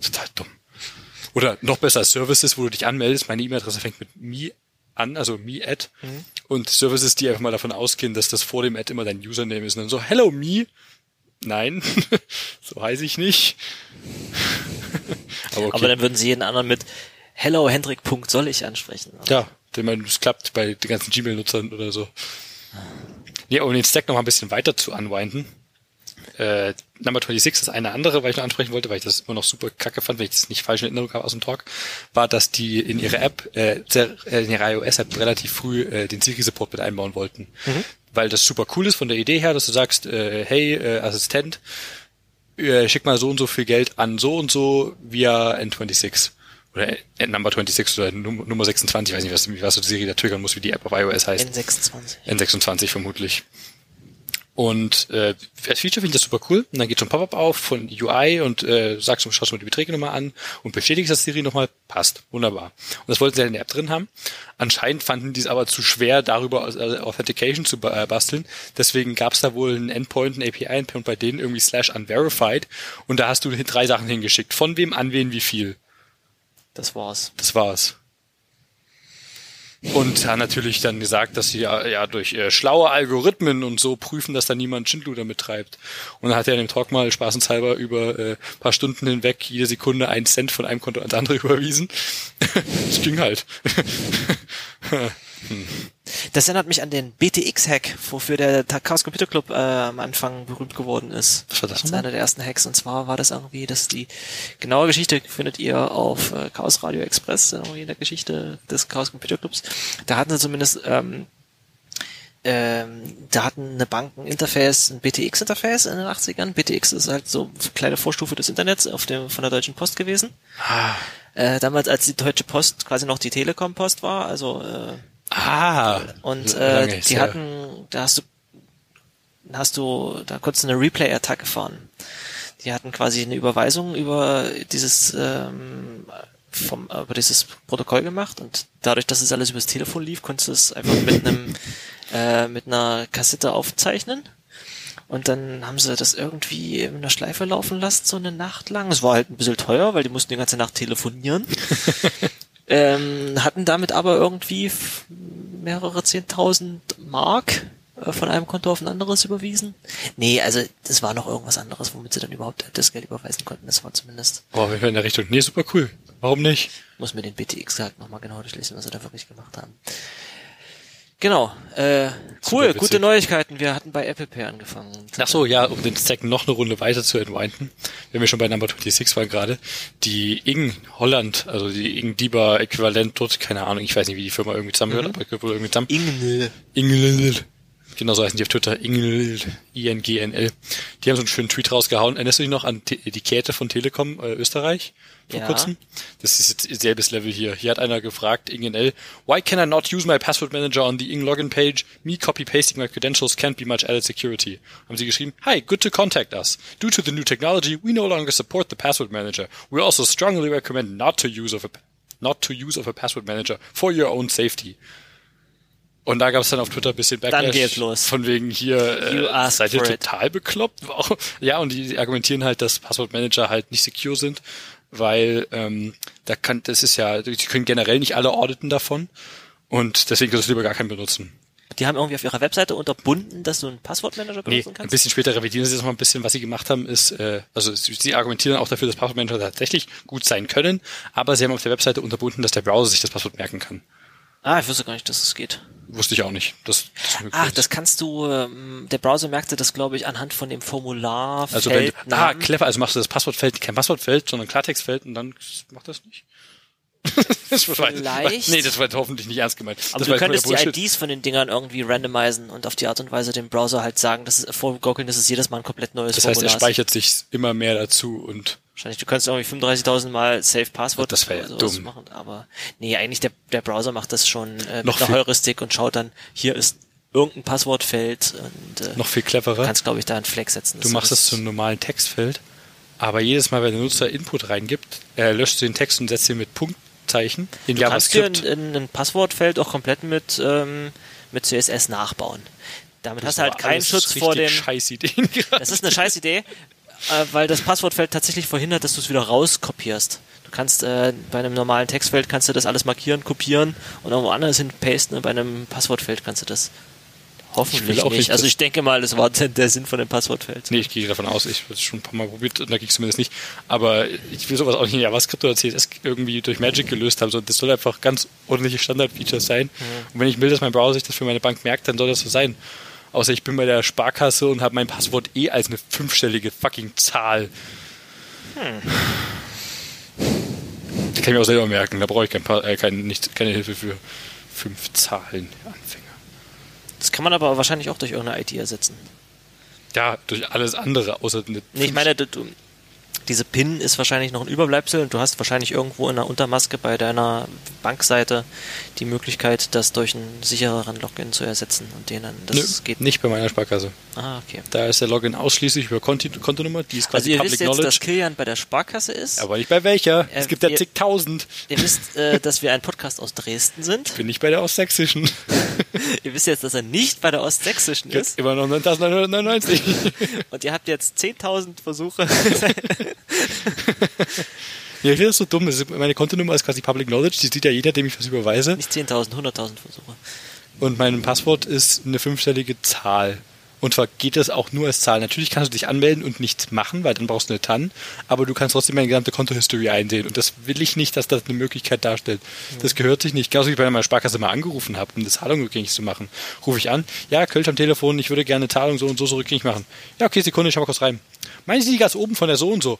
Total dumm. Oder noch besser, Services, wo du dich anmeldest. Meine E-Mail-Adresse fängt mit me an, also me at. Und Services, die einfach mal davon ausgehen, dass das vor dem Ad immer dein Username ist. Und dann so, hello me. Nein, [LAUGHS] so heiße ich nicht. [LAUGHS] Aber okay. Aber dann würden sie jeden anderen mit Hello Hendrik. Punkt soll ich ansprechen. ja, denn man, es klappt bei den ganzen Gmail-Nutzern oder so. Ja, um den Stack noch mal ein bisschen weiter zu unwinden. Äh, Number 26 ist eine andere, weil ich noch ansprechen wollte, weil ich das immer noch super kacke fand, wenn ich das nicht falsch in Erinnerung habe aus dem Talk, war, dass die in ihre App, äh, äh, in ihrer iOS-App relativ früh äh, den Siri-Support mit einbauen wollten. Weil das super cool ist von der Idee her, dass du sagst, äh, hey, äh, Assistent, äh, schick mal so und so viel Geld an so und so via N26 oder Number 26 oder Num- Nummer 26, weiß nicht, was, was so Siri da triggern muss, wie die App auf iOS heißt. N26. N26 vermutlich. Und äh, als Feature finde ich das super cool. Und dann geht so ein Pop-up auf von UI und äh, sagst du, schaust du mal die Beträge nochmal an und bestätigst das Siri nochmal. Passt. Wunderbar. Und das wollten sie ja in der App drin haben. Anscheinend fanden die es aber zu schwer, darüber äh, Authentication zu äh, basteln. Deswegen gab es da wohl einen Endpoint, einen API-Endpoint bei denen irgendwie slash unverified. Und da hast du drei Sachen hingeschickt. Von wem, an wen, wie viel. Das war's. Das war's. Und hat natürlich dann gesagt, dass sie ja, ja durch äh, schlaue Algorithmen und so prüfen, dass da niemand Schindluder mittreibt. Und dann hat er in dem Talk mal spaßenshalber über äh, paar Stunden hinweg jede Sekunde einen Cent von einem Konto ans andere [LAUGHS] überwiesen. das ging halt. [LAUGHS] Das erinnert mich an den BTX-Hack, wofür der Chaos Computer Club äh, am Anfang berühmt geworden ist. Was war das Das ist einer der ersten Hacks. Und zwar war das irgendwie, dass die genaue Geschichte findet ihr auf äh, Chaos Radio Express, irgendwie in der Geschichte des Chaos Computer Clubs. Da hatten sie zumindest ähm, ähm, da hatten eine Bank ein Interface, ein BTX-Interface in den 80ern. BTX ist halt so eine kleine Vorstufe des Internets auf dem, von der Deutschen Post gewesen. Äh, damals, als die Deutsche Post quasi noch die Telekom-Post war, also äh, Ah. und äh, die hatten, da hast du, hast du, da konntest du eine Replay-Attacke fahren. Die hatten quasi eine Überweisung über dieses ähm, vom über dieses Protokoll gemacht und dadurch, dass es alles übers Telefon lief, konntest du es einfach mit einem [LAUGHS] äh, mit einer Kassette aufzeichnen. Und dann haben sie das irgendwie in einer Schleife laufen lassen, so eine Nacht lang. Es war halt ein bisschen teuer, weil die mussten die ganze Nacht telefonieren. [LAUGHS] ähm, hatten damit aber irgendwie mehrere zehntausend Mark äh, von einem Konto auf ein anderes überwiesen. Nee, also das war noch irgendwas anderes, womit sie dann überhaupt das Geld überweisen konnten. Das war zumindest, Oh, wir in der Richtung. Nee, super cool. Warum nicht? muss mir den BTX halt nochmal genau durchlesen, was sie da wirklich gemacht haben. Genau, äh, cool, gute Neuigkeiten. Wir hatten bei Apple Pay angefangen. Ach so, ja, um den Stack noch eine Runde weiter zu entwinden, wenn wir schon bei Number 26 waren gerade, die Ing Holland, also die Ing Diba Äquivalent dort, keine Ahnung, ich weiß nicht, wie die Firma irgendwie zusammenhört, aber ich glaube irgendwie zusammen. Ingnil. Inglil. Genau so heißen die auf Twitter. Inglil. I-N-G-N-L. Die haben so einen schönen Tweet rausgehauen. Erinnerst du dich noch an die Käthe von Telekom äh, Österreich vor Ja. kurzem? Das ist jetzt selbes Level hier. Hier hat einer gefragt, IngNL, why can I not use my password manager on the Ing Login page? Me copy-pasting my credentials can't be much added security. Haben sie geschrieben, hi, good to contact us. Due to the new technology, we no longer support the password manager. We also strongly recommend not to use of a not to use of a password manager for your own safety. Und da gab es dann auf Twitter ein bisschen Backlash. Dann geht's los. Von wegen hier, äh, seid ihr for it. total bekloppt? ja, und die argumentieren halt, dass Passwortmanager halt nicht secure sind, weil ähm, da kann, das ist ja, die können generell nicht alle auditen davon und deswegen solltest du lieber gar keinen benutzen. Die haben irgendwie auf ihrer Webseite unterbunden, dass du einen Passwortmanager Nee, benutzen ein kannst. bisschen später revidieren sie das mal ein bisschen. Was sie gemacht haben, ist, äh, also sie sie argumentieren auch dafür, dass Passwortmanager tatsächlich gut sein können, aber sie haben auf der Webseite unterbunden, dass der Browser sich das Passwort merken kann. Ah, ich wusste gar nicht, dass es geht. Wusste ich auch nicht. Das, Ach, das kannst du, ähm, der Browser merkte das, glaube ich, anhand von dem Formular. also wenn, ah, clever, also machst du das Passwortfeld, kein Passwortfeld, sondern Klartextfeld und dann macht das nicht. [LAUGHS] das war, Vielleicht. Nee, das war hoffentlich nicht ernst gemeint. Aber das du war könntest die. IDs von den Dingern irgendwie randomisieren und auf die Art und Weise dem Browser halt sagen, dass es vorgaukeln, dass es jedes Mal ein komplett neues Das heißt, er Formular ist. speichert sich immer mehr dazu und Wahrscheinlich, du kannst irgendwie 35.000 Mal Safe Passwort Das ja dumm. machen, aber nee, eigentlich der, der Browser macht das schon äh, Noch mit einer Heuristik und schaut dann, hier ist irgendein Passwortfeld und äh, noch viel cleverer. du kannst, glaube ich, da einen Flex setzen. Du Das machst ist- es zu einem normalen Textfeld, aber jedes Mal, wenn der Nutzer Input reingibt, er löscht den Text und setzt ihn mit Punktzeichen in Du kannst dir ein, JavaScript. ein, Passwortfeld auch komplett mit, ähm, mit CSS nachbauen. Damit hast du halt keinen Schutz vor dem. richtig scheiß Ideen [LAUGHS] gerade. Das ist eine scheiß Idee, äh, weil das Passwortfeld tatsächlich verhindert, dass du es wieder rauskopierst. Du kannst äh, bei einem normalen Textfeld kannst du das alles markieren, kopieren und irgendwo anders hin pasten und bei einem Passwortfeld kannst du das hoffentlich Ich will auch nicht. nicht, Also ich denke mal, das war der Sinn von dem Passwortfeld. Nee, ich gehe davon aus, ich habe es schon ein paar Mal probiert und da ging es zumindest nicht. Aber ich will sowas auch nicht in JavaScript oder CSS irgendwie durch Magic gelöst haben, sondern das soll einfach ganz ordentliche Standardfeatures sein. Und wenn ich will, dass mein Browser sich das für meine Bank merkt, dann soll das so sein. Außer ich bin bei der Sparkasse und habe mein Passwort eh als eine fünfstellige fucking Zahl. Die kann ich mir auch selber merken, da brauche ich kein, Pa- äh, kein, nicht, keine Hilfe für fünf Zahlen Anfänger. Das kann man aber wahrscheinlich auch durch irgendeine IT ersetzen. Ja, durch alles andere, außer eine Nee, ich meine, du, diese PIN ist wahrscheinlich noch ein Überbleibsel und du hast wahrscheinlich irgendwo in der Untermaske bei deiner Bankseite die Möglichkeit, das durch einen sichereren Login zu ersetzen und den dann, das Nö, geht. nicht bei meiner Sparkasse. Ah, okay. Da ist der Login ausschließlich über Konti Kontonummer, die ist Also quasi ihr Public wisst jetzt, dass Knowledge. Kilian bei der Sparkasse ist. Aber nicht bei welcher. Äh, es gibt ja zigtausend. Ihr wisst, äh, dass wir ein Podcast aus Dresden sind. Bin nicht bei der Ostsächsischen. [LAUGHS] [LAUGHS] Ihr wisst jetzt, dass er nicht bei der Ostsächsischen ist. Immer noch 9999. [LAUGHS] Und ihr habt jetzt 10.000 Versuche. [LAUGHS] ja, ich finde das so dumm. Das ist, meine Kontonummer ist quasi Public Knowledge. Die sieht ja jeder, dem ich was überweise. nicht 10.000, 100.000 Versuche. Und mein Passwort ist eine fünfstellige Zahl. Und zwar geht das auch nur als Zahl. Natürlich kannst du dich anmelden und nichts machen, weil dann brauchst du eine TAN. Aber du kannst trotzdem meine gesamte Kontohistorie einsehen. Und das will ich nicht, dass das eine Möglichkeit darstellt. Das gehört sich nicht. Genauso wie ich bei meiner Sparkasse mal angerufen habe, um eine Zahlung rückgängig zu machen. Rufe ich an. Ja, Kölsch am Telefon, ich würde gerne eine Zahlung so und so, so rückgängig machen. Ja, okay, Sekunde, ich schau mal kurz rein. Meinen Sie die ganz oben von der so und so?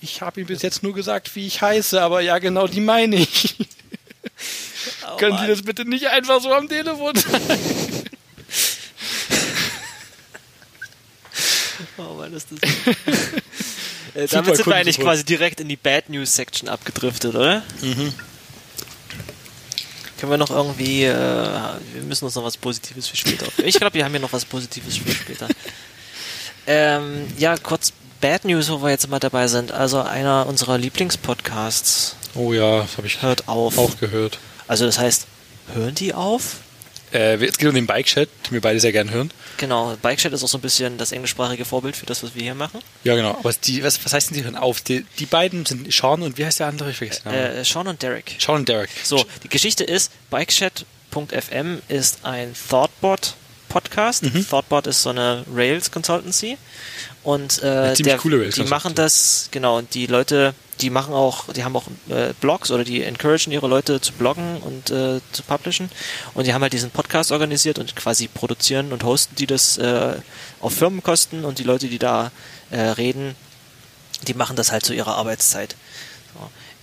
Ich habe Ihnen bis jetzt nur gesagt, wie ich heiße, aber ja, genau die meine ich. [LAUGHS] Oh, Können Sie das bitte nicht einfach so am Telefon sagen? [LAUGHS] [LAUGHS] Oh Mann, ist das. [LAUGHS] äh, damit sind wir eigentlich quasi direkt in die Bad News Section abgedriftet, oder? Mhm. Können wir noch irgendwie, äh, wir müssen uns noch was Positives für später. Ich glaube, wir haben hier noch was Positives für später. [LAUGHS] ähm, ja, kurz Bad News, wo wir jetzt mal dabei sind. Also einer unserer Lieblingspodcasts Oh ja, das habe ich hört auf. auch gehört. Also das heißt, hören die auf? Äh, es geht um den Bike-Chat, den wir beide sehr gern hören. Genau, Bike-Chat ist auch so ein bisschen das englischsprachige Vorbild für das, was wir hier machen. Ja, genau. Aber die, was, was heißt denn, die hören auf? Die, die beiden sind Sean und wie heißt der andere? Ich vergesse den Namen. Äh, Sean und Derek. Sean und Derek. So, die Geschichte ist, Bikechat.fm ist ein Thoughtbot-Podcast. Mhm. Thoughtbot ist so eine Rails-Consultancy. Und äh, der, coole Rails die machen das, genau, und die Leute, die machen auch, die haben auch äh, Blogs oder die encouragen ihre Leute zu bloggen und äh, zu publishen. Und die haben halt diesen Podcast organisiert und quasi produzieren und hosten die das äh, auf Firmenkosten und die Leute, die da äh, reden, die machen das halt zu ihrer Arbeitszeit.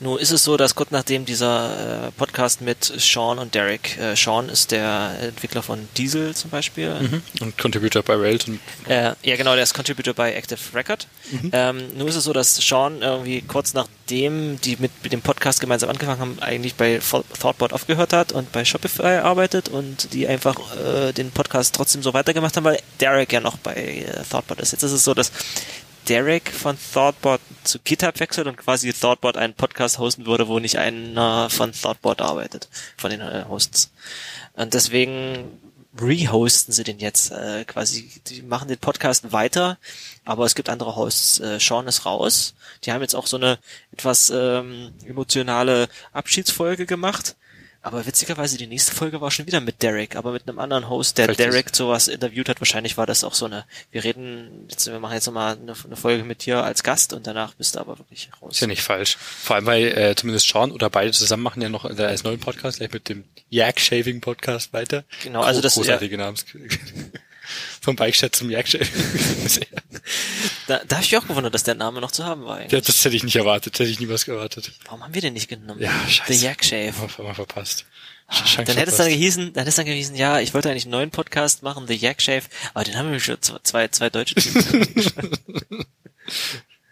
Nun ist es so, dass kurz nachdem dieser äh, Podcast mit Sean und Derek, äh, Sean ist der Entwickler von Diesel zum Beispiel, Mhm. Und Contributor bei Rails und äh, ja, genau, der ist Contributor bei Active Record. Ähm, nur ist es so, dass Sean irgendwie kurz nachdem die mit, mit dem Podcast gemeinsam angefangen haben, eigentlich bei Thought- Thoughtbot aufgehört hat und bei Shopify arbeitet und die einfach äh, den Podcast trotzdem so weitergemacht haben, weil Derek ja noch bei äh, Thoughtbot ist. Jetzt ist es so, dass Derek von Thoughtbot zu GitHub wechselt und quasi Thoughtbot einen Podcast hosten würde, wo nicht einer von Thoughtbot arbeitet, von den äh, Hosts. Und deswegen rehosten sie den jetzt äh, quasi. Die machen den Podcast weiter, aber es gibt andere Hosts. Äh, Sean ist raus. Die haben jetzt auch so eine etwas ähm, emotionale Abschiedsfolge gemacht. Aber witzigerweise, die nächste Folge war schon wieder mit Derek, aber mit einem anderen Host, der Vielleicht ist- Derek sowas interviewt hat. Wahrscheinlich war das auch so eine, wir reden, jetzt, wir machen jetzt nochmal eine, eine Folge mit dir als Gast und danach bist du aber wirklich raus. Ist ja nicht falsch. Vor allem, weil äh, zumindest Sean oder beide zusammen machen ja noch äh, als neuen Podcast gleich mit dem Yak Shaving Podcast weiter. Genau, also das- großartige Namens. [LAUGHS] Vom Bike-Chat zum Shaving. Da, da habe ich mich auch gewundert, dass der Name noch zu haben war. Eigentlich. ja, das hätte ich nicht erwartet. Hätte ich niemals erwartet. Warum haben wir den nicht genommen? Ja, scheiße. The Shave. Haben verpasst. Dann hätte es dann gehießen, dann hätte es dann gehießen, ja, ich wollte eigentlich einen neuen Podcast machen, The Yak Shave, aber den haben wir schon zwei, zwei, deutsche Typen. [LAUGHS]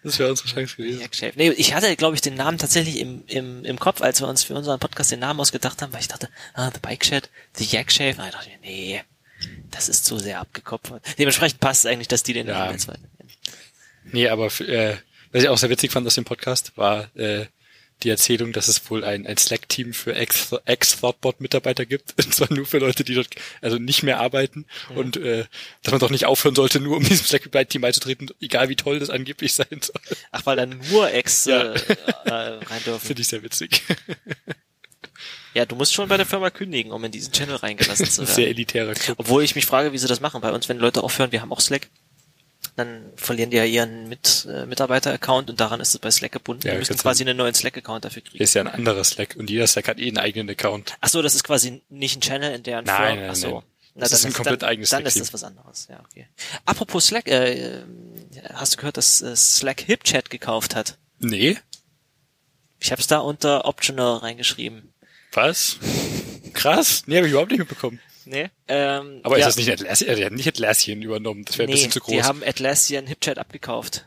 Das wäre unsere Chance gewesen. Yak Shave. Nee, ich hatte, glaube ich, den Namen tatsächlich im, im, im Kopf, als wir uns für unseren Podcast den Namen ausgedacht haben, weil ich dachte, ah, The Bike Chat, The Yak Shave. Ich dachte, nee, das ist zu sehr abgekopft. Dementsprechend passt es eigentlich, dass die den Ja. Weiter. Nee, aber äh, was ich auch sehr witzig fand aus dem Podcast, war äh, die Erzählung, dass es wohl ein, ein Slack-Team für Ex- Ex-Thoughtbot-Mitarbeiter gibt. [LAUGHS] Und zwar nur für Leute, die dort also nicht mehr arbeiten. Und äh, dass man doch nicht aufhören sollte, nur um diesem Slack-Team beizutreten, egal wie toll das angeblich sein soll. Ach, weil dann nur Ex Ja. äh, äh, rein dürfen. [LAUGHS] Finde ich sehr witzig. Ja, du musst schon bei der Firma kündigen, um in diesen Channel reingelassen zu [LAUGHS] werden. sehr elitärer Club. Obwohl ich mich frage, wie sie das machen. Bei uns, wenn Leute aufhören, wir haben auch Slack, dann verlieren die ja ihren Mit, äh, Mitarbeiter-Account und daran ist es bei Slack gebunden. Ja, die müssen quasi einen neuen Slack-Account dafür kriegen. Ist ja ein anderer Slack und jeder Slack hat eh einen eigenen Account. Ach so, das ist quasi nicht ein Channel in deren Nein, Firma. nein, Ach so. nein. Na, Das ist ein komplett dann, eigenes Dann ist das was anderes, ja, okay. Apropos Slack, äh, hast du gehört, dass äh, Slack HipChat gekauft hat? Nee? Ich habe es da unter Optional reingeschrieben. Was? Krass? Nee, habe ich überhaupt nicht mitbekommen. Nee? Ähm, Aber ja, ist das nicht Atlassian? Der hat nicht Atlassian übernommen. Das wäre ein Nee, bisschen zu groß. die haben Atlassian HipChat abgekauft.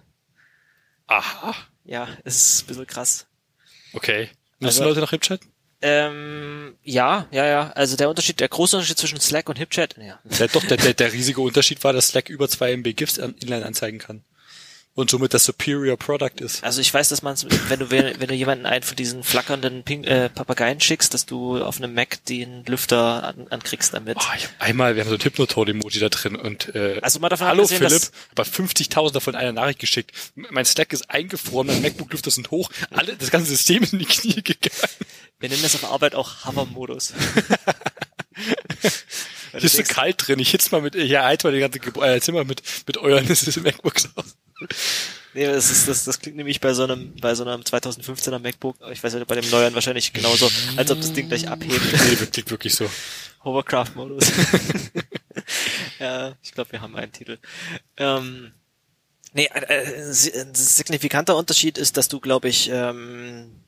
Aha. Ja, ist ein bisschen krass. Okay. Nutzen Also- Leute noch HipChat? Ähm, ja, ja, ja. Also der Unterschied, der große Unterschied zwischen Slack und HipChat, ja. Der, doch, der, der, der [LAUGHS] riesige Unterschied war, dass Slack über 2 MB GIFs an- inline anzeigen kann. Und somit das Superior Product ist. Also ich weiß, dass man, wenn du wenn du jemanden einen von diesen flackernden Ping, äh, Papageien schickst, dass du auf einem Mac den Lüfter an, ankriegst damit. Oh, ich hab einmal, wir haben so ein Hypnotoad-Emoji da drin und äh, Also mal davon Hallo abgesehen, Philipp, aber 50.000 davon einer Nachricht geschickt. Mein Slack ist eingefroren, mein MacBook-Lüfter sind hoch, alle, das ganze System ist in die Knie gegangen. Wir nennen das auf Arbeit auch Hover-Modus. [LAUGHS] Hier ist so kalt drin, ich hitze mal mit, ja, heiz mal die ganze Gebä äh, Zimmer mit, mit euren [LAUGHS] MacBooks aus. Nee, das, ist, das, das klingt nämlich bei so einem, bei so einem 2015er MacBook, ich weiß nicht, bei dem neueren wahrscheinlich genauso, als ob das Ding gleich abhebt. [LAUGHS] Nee, wirklich, wirklich so. Hovercraft-Modus. [LAUGHS] ja, ich glaube, wir haben einen Titel. Ähm, nee, si- ein signifikanter Unterschied ist, dass du, glaube ich, ähm,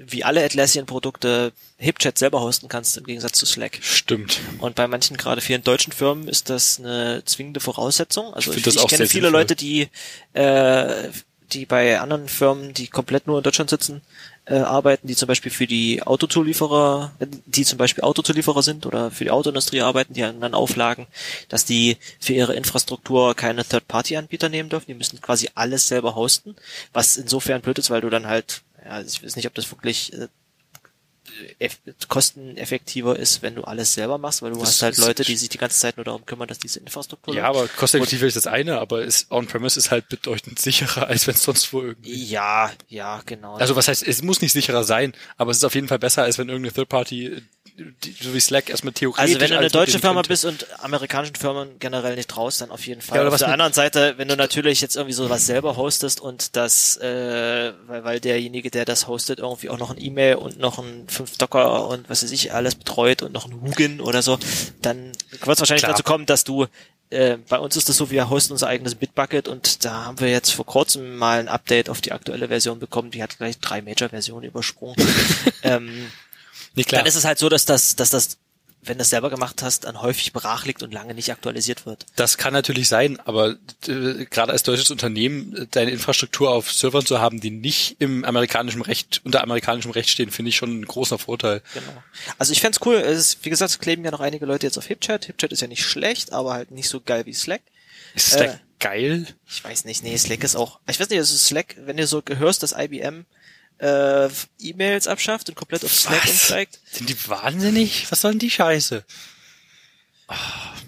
wie alle Atlassian-Produkte HipChat selber hosten kannst, im Gegensatz zu Slack. Stimmt. Und bei manchen, gerade vielen deutschen Firmen, ist das eine zwingende Voraussetzung. Also Ich ich, ich kenne viele sinnvoll. Leute, die, äh, die bei anderen Firmen, die komplett nur in Deutschland sitzen, äh, arbeiten, die zum Beispiel für die Autozulieferer, die zum Beispiel Autozulieferer sind oder für die Autoindustrie arbeiten, die an dann Auflagen, dass die für ihre Infrastruktur keine Third-Party-Anbieter nehmen dürfen. Die müssen quasi alles selber hosten, was insofern blöd ist, weil du dann halt, ja, ich weiß nicht, ob das wirklich äh, eff kosteneffektiver ist, wenn du alles selber machst, weil du Das hast halt Leute, die sich die ganze Zeit nur darum kümmern, dass diese Infrastruktur Ja, aber kosteneffektiv ist das eine, aber ist On-Premise ist halt bedeutend [LAUGHS] sicherer, als wenn es sonst wo irgendwie. Ja, ja, genau. Also was heißt, es muss nicht sicherer sein, aber es ist auf jeden Fall besser, als wenn irgendeine Third Party, die, so wie Slack erstmal theoretisch. Also wenn du eine deutsche Firma könnte. bist und amerikanischen Firmen generell nicht traust, dann auf jeden Fall. Ja, oder auf der anderen Seite, wenn du natürlich jetzt irgendwie sowas selber hostest und das, äh, weil, weil derjenige, der das hostet, irgendwie auch noch ein E-Mail und noch ein 5 Docker und was weiß ich, alles betreut und noch ein Hugin oder so, dann wird es wahrscheinlich Klar. dazu kommen, dass du äh, bei uns ist das so, wir hosten unser eigenes Bitbucket und da haben wir jetzt vor kurzem mal ein Update auf die aktuelle Version bekommen, die hat gleich drei Major-Versionen übersprungen. [LAUGHS] ähm, Nee, klar. dann ist es halt so, dass das, dass das, wenn du es selber gemacht hast, dann häufig brach liegt und lange nicht aktualisiert wird. Das kann natürlich sein, aber äh, gerade als deutsches Unternehmen äh, deine Infrastruktur auf Servern zu haben, die nicht im amerikanischen Recht, unter amerikanischem Recht stehen, finde ich schon ein großer Vorteil. Genau. Also ich fänd's cool, es ist, wie gesagt, es kleben ja noch einige Leute jetzt auf HipChat. HipChat ist ja nicht schlecht, aber halt nicht so geil wie Slack. Ist Slack Äh, geil? Ich weiß nicht, nee, Slack ist auch, ich weiß nicht, also Slack, wenn du so gehörst, dass IBM äh, E-Mails abschafft und komplett auf Slack Was? umsteigt. Sind die wahnsinnig? Was soll denn die Scheiße?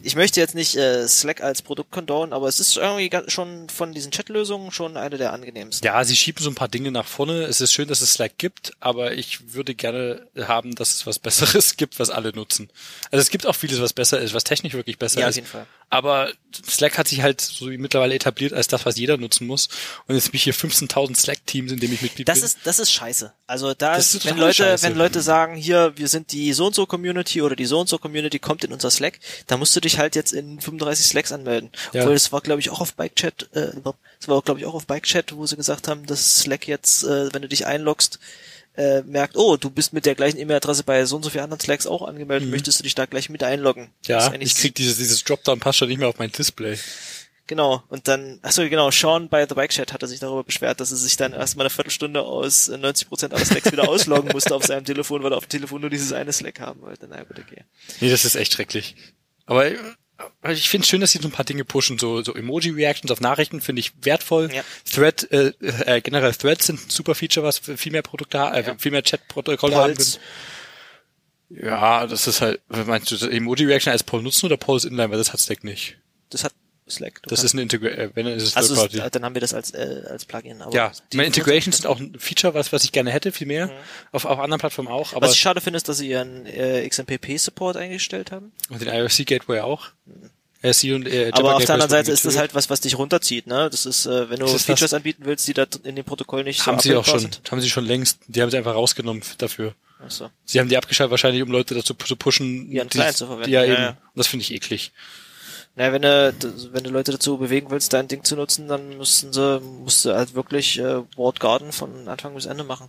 ich möchte jetzt nicht äh, Slack als Produkt condonen, aber es ist irgendwie schon von diesen Chat-Lösungen schon eine der angenehmsten. Ja, sie schieben so ein paar Dinge nach vorne. Es ist schön, dass es Slack gibt, aber ich würde gerne haben, dass es was Besseres [LAUGHS] gibt, was alle nutzen. Also es gibt auch vieles, was besser ist, was technisch wirklich besser Ja, auf ist. jeden Fall. Aber Slack hat sich halt so wie mittlerweile etabliert als das, was jeder nutzen muss. Und jetzt bin ich hier 15.000 Slack-Teams, in dem ich Mitglied Das bin. ist, das ist scheiße. Also da, Das ist wenn Leute, scheiße. wenn Leute sagen, hier, wir sind die so und so Community oder die so und so Community kommt in unser Slack, da musst du dich halt jetzt in 35 Slacks anmelden. Ja. Obwohl es war, glaube ich, auch auf Bike-Chat, äh, es war, glaube ich, auch auf Bike-Chat, wo sie gesagt haben, dass Slack jetzt, äh, wenn du dich einloggst, äh, merkt, oh, du bist mit der gleichen E-Mail-Adresse bei so und so vielen anderen Slacks auch angemeldet, möchtest du dich da gleich mit einloggen? Mhm. ja, ich krieg dieses, dieses Dropdown-Pass schon nicht mehr auf mein Display. Genau, und dann, achso, genau, Sean bei The Bike Chat hatte sich darüber beschwert, dass er sich dann erstmal eine Viertelstunde aus äh, 90% aller Slacks wieder [LAUGHS] ausloggen musste auf seinem Telefon, weil er auf dem Telefon nur dieses eine Slack haben wollte. Na gut, okay. Nee, das ist echt schrecklich. Aber äh, ich finde es schön, dass sie so ein paar Dinge pushen. So, so Emoji-Reactions auf Nachrichten finde ich wertvoll. Ja. Thread, äh, äh, generell Threads sind ein super Feature, was viel mehr Produkte, äh, Ja. viel mehr Chat-Protokolle haben. Ja, das ist halt, meinst du Emoji-Reaction als Poll nutzen oder Polls inline, weil das hat Slack nicht. Das hat Slack. Du Das ist kannst- eine Integra äh, wenn es ist also Third Party. dann haben wir das als äh, als Plugin. Aber Ja, meine Integrations sind auch ein Feature, was, was ich gerne hätte, viel mehr. Auf, auf anderen Plattformen auch, aber Was ich schade finde, ist, dass sie ihren äh, XMPP-Support eingestellt haben. und den IRC Gateway auch. IRC und äh, Aber auf der anderen Seite ist das halt was, was dich runterzieht. Ne, das ist, äh, wenn du Ist Features das? anbieten willst, die da in dem Protokoll nicht haben so sie auch schon, sind. haben sie schon längst, die haben sie einfach rausgenommen dafür. Ach so. Sie haben die abgeschaltet wahrscheinlich, um Leute dazu zu pushen, Ihren die- Client zu verwenden. Ja, Ja, eben. ja. Und das finde ich eklig. Naja, wenn du, wenn du Leute dazu bewegen willst, dein Ding zu nutzen, dann müssten sie, musst du halt wirklich äh, Walled Garden von Anfang bis Ende machen.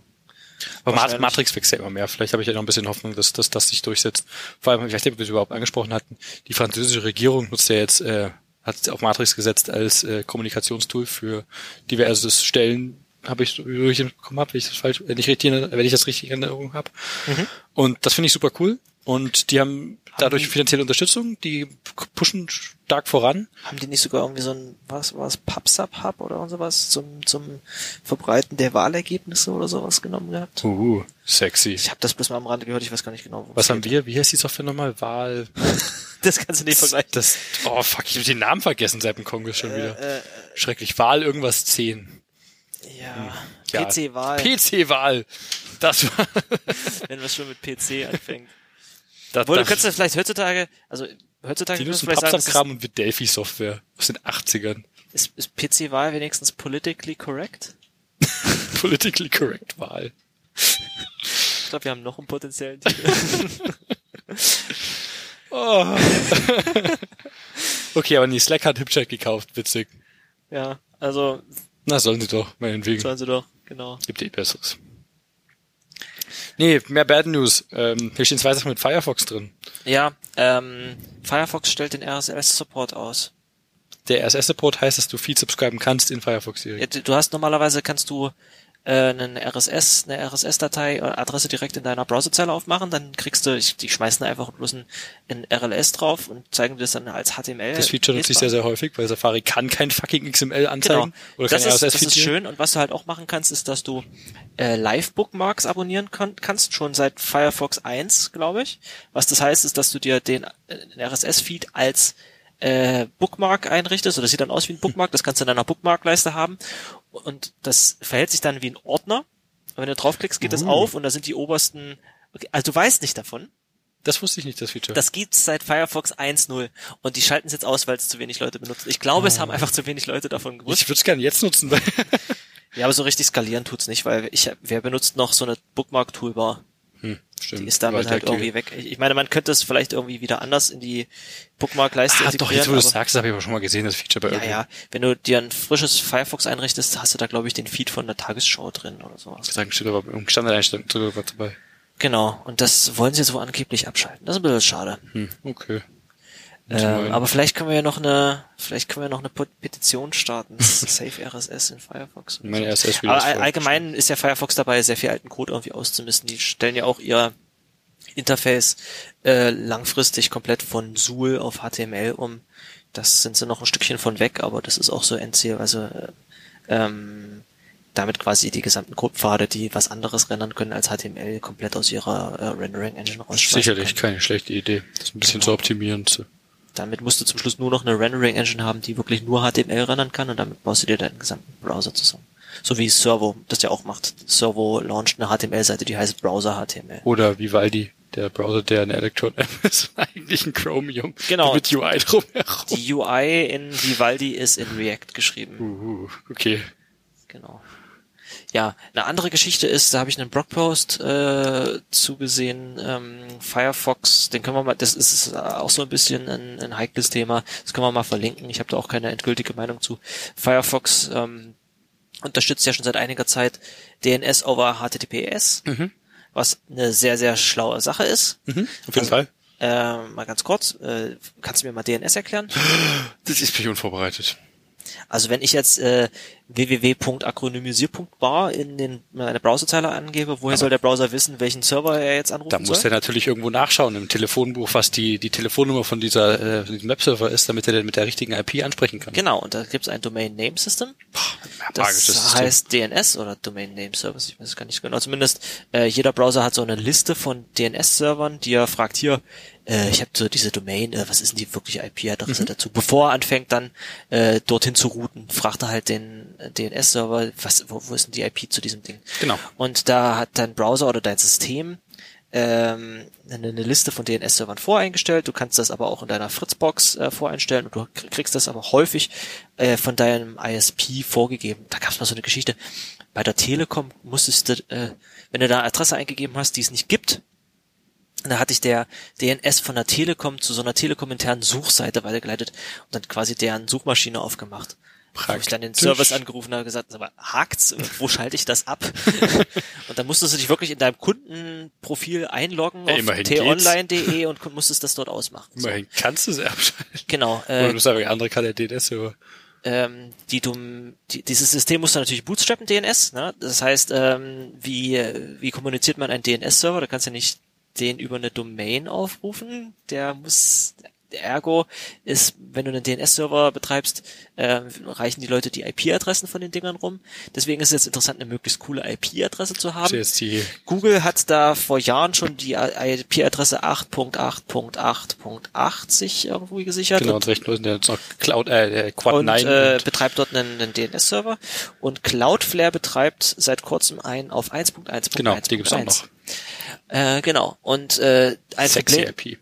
Aber. Matrix wächst ja immer mehr. Vielleicht habe ich ja noch ein bisschen Hoffnung, dass, dass das sich durchsetzt. Vor allem, ich weiß nicht, ob wir es überhaupt angesprochen hatten, die französische Regierung nutzt ja jetzt, äh, hat auf Matrix gesetzt als äh, Kommunikationstool für diverse Stellen, habe ich so wie ich bekommen habe, wenn ich das falsch, wenn ich richtig, wenn ich das richtig in Erinnerung habe. Und das finde ich super cool. Und die haben dadurch die- finanzielle Unterstützung, die pushen stark voran. Haben die nicht sogar irgendwie so ein, was war es, PubSub Hub oder sowas zum, zum Verbreiten der Wahlergebnisse oder sowas genommen gehabt? Uh, sexy. Ich habe das bloß mal am Rande gehört, ich weiß gar nicht genau. Was haben wir? Wie heißt die Software nochmal? Wahl. [LAUGHS] Das kannst du nicht vergleichen. Das, oh fuck, ich habe den Namen vergessen seit dem Kongress schon wieder. Äh, äh, Schrecklich. Wahl irgendwas 10. ja, Ja. PC-Wahl, PC-Wahl. Das war. [LAUGHS] wenn was schon mit PC anfängt. Da, Obwohl, da, du kannst ja vielleicht heutzutage, also heutzutage sagen, das PubSub-Kram und mit Delphi-Software aus den 80ern. ist, ist, ist PC-Wahl wenigstens politically correct? [LAUGHS] Politically correct Wahl. Ich glaube, wir haben noch einen potenziellen Titel. [LAUGHS] Oh. [LAUGHS] okay, aber nee, Slack hat HipChat gekauft. Witzig. ja, also Na, sollen sie doch, meinetwegen. sollen sie doch, genau. Gibt eh Besseres. Nee, mehr Bad News. Ähm, hier stehen zwei Sachen mit Firefox drin. Ja, ähm, Firefox stellt den RSS-Support aus. Der RSS-Support heißt, dass du Feed subscriben kannst in Firefox Ja, direkt. du du hast normalerweise kannst du äh, einen RSS, eine RSS-Datei oder Adresse direkt in deiner Browserzeile aufmachen, dann kriegst du, ich, die schmeißen einfach bloß ein, ein RLS drauf und zeigen dir das dann als HTML. Das Feature nutze ich sehr, sehr häufig, weil Safari kann kein fucking XML Genau. anzeigen. Oder das, ist, das ist schön und was du halt auch machen kannst, ist, dass du äh, Live-Bookmarks abonnieren kann, kannst, schon seit Firefox 1, glaube ich. Was das heißt, ist, dass du dir den, äh, den RSS-Feed als äh, Bookmark einrichtest, oder das sieht dann aus wie ein Bookmark, das kannst du in deiner Bookmarkleiste haben und das verhält sich dann wie ein Ordner. Und wenn du draufklickst, geht das Uh. auf und da sind die obersten, okay, also du weißt nicht davon, Das wusste ich nicht, das Feature. das gibt's seit Firefox 1.0 und die schalten es jetzt aus, weil es zu wenig Leute benutzen. Ich glaube, es haben einfach zu wenig Leute davon gewusst. ich würde es gerne jetzt nutzen, [LAUGHS] Ja, aber so richtig skalieren tut's nicht, weil ich, wer benutzt noch so eine Bookmark-Toolbar? Hm, stimmt. Die ist damit halt irgendwie weg. Ich ich meine, man könnte es vielleicht irgendwie wieder anders in die Bookmark-Leiste Ah, doch, jetzt wo du es sagst, habe ich aber schon mal gesehen, das Feature bei Ja, irgendwie. ja. Wenn du dir ein frisches Firefox einrichtest, hast du da, glaube ich, den Feed von der Tagesschau drin oder sowas. Sagen steht aber im Standardeinstellung drüber dabei. Genau. Und das wollen sie so angeblich abschalten. Das ist ein bisschen schade. Hm, okay. Ähm, aber vielleicht können wir ja noch eine, vielleicht können wir noch eine Pe- Petition starten. Save RSS [LAUGHS] in Firefox. Meine. RSS Aber all, allgemein ist ja Firefox dabei, sehr viel alten Code irgendwie auszumisten. Die stellen ja auch ihr Interface äh, langfristig komplett von Zool auf HTML um. Das sind sie noch ein Stückchen von weg, aber das ist auch so Endziel. Also äh, ähm, damit quasi die gesamten Codepfade, die was anderes rendern können als HTML, komplett aus ihrer äh, Rendering Engine rausschmeißen Sicherlich können. keine schlechte Idee, das ein bisschen Genau. zu optimieren. Zu. Damit musst du zum Schluss nur noch eine Rendering Engine haben, die wirklich nur HTML rendern kann und damit baust du dir deinen gesamten Browser zusammen. So wie Servo das ja auch macht. Servo launcht eine HTML-Seite, die heißt Browser HTML. Oder Vivaldi, der Browser, der eine Electron App [LAUGHS] ist, eigentlich ein Chromium. Genau. Mit UI drumherum. Die UI in Vivaldi ist in React geschrieben. Uh, okay. Genau. Ja, eine andere Geschichte ist, da habe ich einen Blogpost äh, zugesehen, ähm, Firefox, den können wir mal, das ist auch so ein bisschen ein, ein heikles Thema, das können wir mal verlinken, ich habe da auch keine endgültige Meinung zu. Firefox ähm, unterstützt ja schon seit einiger Zeit DNS over HTTPS, Mhm. was eine sehr, sehr schlaue Sache ist. Mhm. Auf jeden Also- Fall. Äh, mal ganz kurz, äh, kannst du mir mal DNS erklären? Das ist mich unvorbereitet. Also wenn ich jetzt äh, www.akronymisier.bar in den meine Browserzeile angebe, woher soll der Browser wissen, welchen Server er jetzt anrufen Da muss soll? er natürlich irgendwo nachschauen im Telefonbuch, was die, die Telefonnummer von dieser, äh, von diesem Webserver ist, damit er den mit der richtigen IP ansprechen kann. Genau, und da gibt es ein Domain Name System. Magisches Das System. heißt DNS oder Domain Name Service, ich weiß es gar nicht genau. Zumindest äh, jeder Browser hat so eine Liste von DNS-Servern, die er fragt, hier, äh, ich habe so diese Domain, äh, was ist denn die wirkliche Mhm. IP-Adresse dazu? Bevor er anfängt dann äh, dorthin zu routen, fragt er halt den DNS-Server, was, wo, wo ist denn die IP zu diesem Ding? Genau. Und da hat dein Browser oder dein System ähm, eine, eine Liste von DNS-Servern voreingestellt. Du kannst das aber auch in deiner Fritzbox äh, voreinstellen und du kr- kriegst das aber häufig äh, von deinem ISP vorgegeben. Da gab es mal so eine Geschichte. Bei der Telekom musstest du, äh, wenn du da eine Adresse eingegeben hast, die es nicht gibt, da hatte ich der DNS von der Telekom zu so einer Telekom-internen Suchseite weitergeleitet und dann quasi deren Suchmaschine aufgemacht. Wo ich dann den Praktisch. Service angerufen habe und gesagt, aber hakt's? Wo schalte ich das ab? [LAUGHS] und dann musstest du dich wirklich in deinem Kundenprofil einloggen Ja, auf t-online.de und musstest das dort ausmachen. So, Immerhin kannst du es abschalten. genau. Oder Äh, du sagst, andere kann der DNS-Server. ähm, die dumm, die, dieses System muss dann natürlich bootstrappen DNS. Ne? Das heißt, ähm, wie, wie kommuniziert man einen DNS-Server? Da kannst du nicht den über eine Domain aufrufen. Der muss, ergo ist, wenn du einen DNS-Server betreibst, ähm, reichen die Leute die IP-Adressen von den Dingern rum. Deswegen ist es jetzt interessant, eine möglichst coole IP-Adresse zu haben. die, Google hat da vor Jahren schon die IP-Adresse 8.8.8.80 irgendwie gesichert. genau, Und recht nutzen, der jetzt noch Cloud, äh, Quad und 9 äh, und betreibt dort einen, einen DNS-Server und Cloudflare betreibt seit kurzem einen auf 1.1.1.1. genau, die gibt's auch noch. Äh, genau. Und äh, ein Sexy Problem, IP.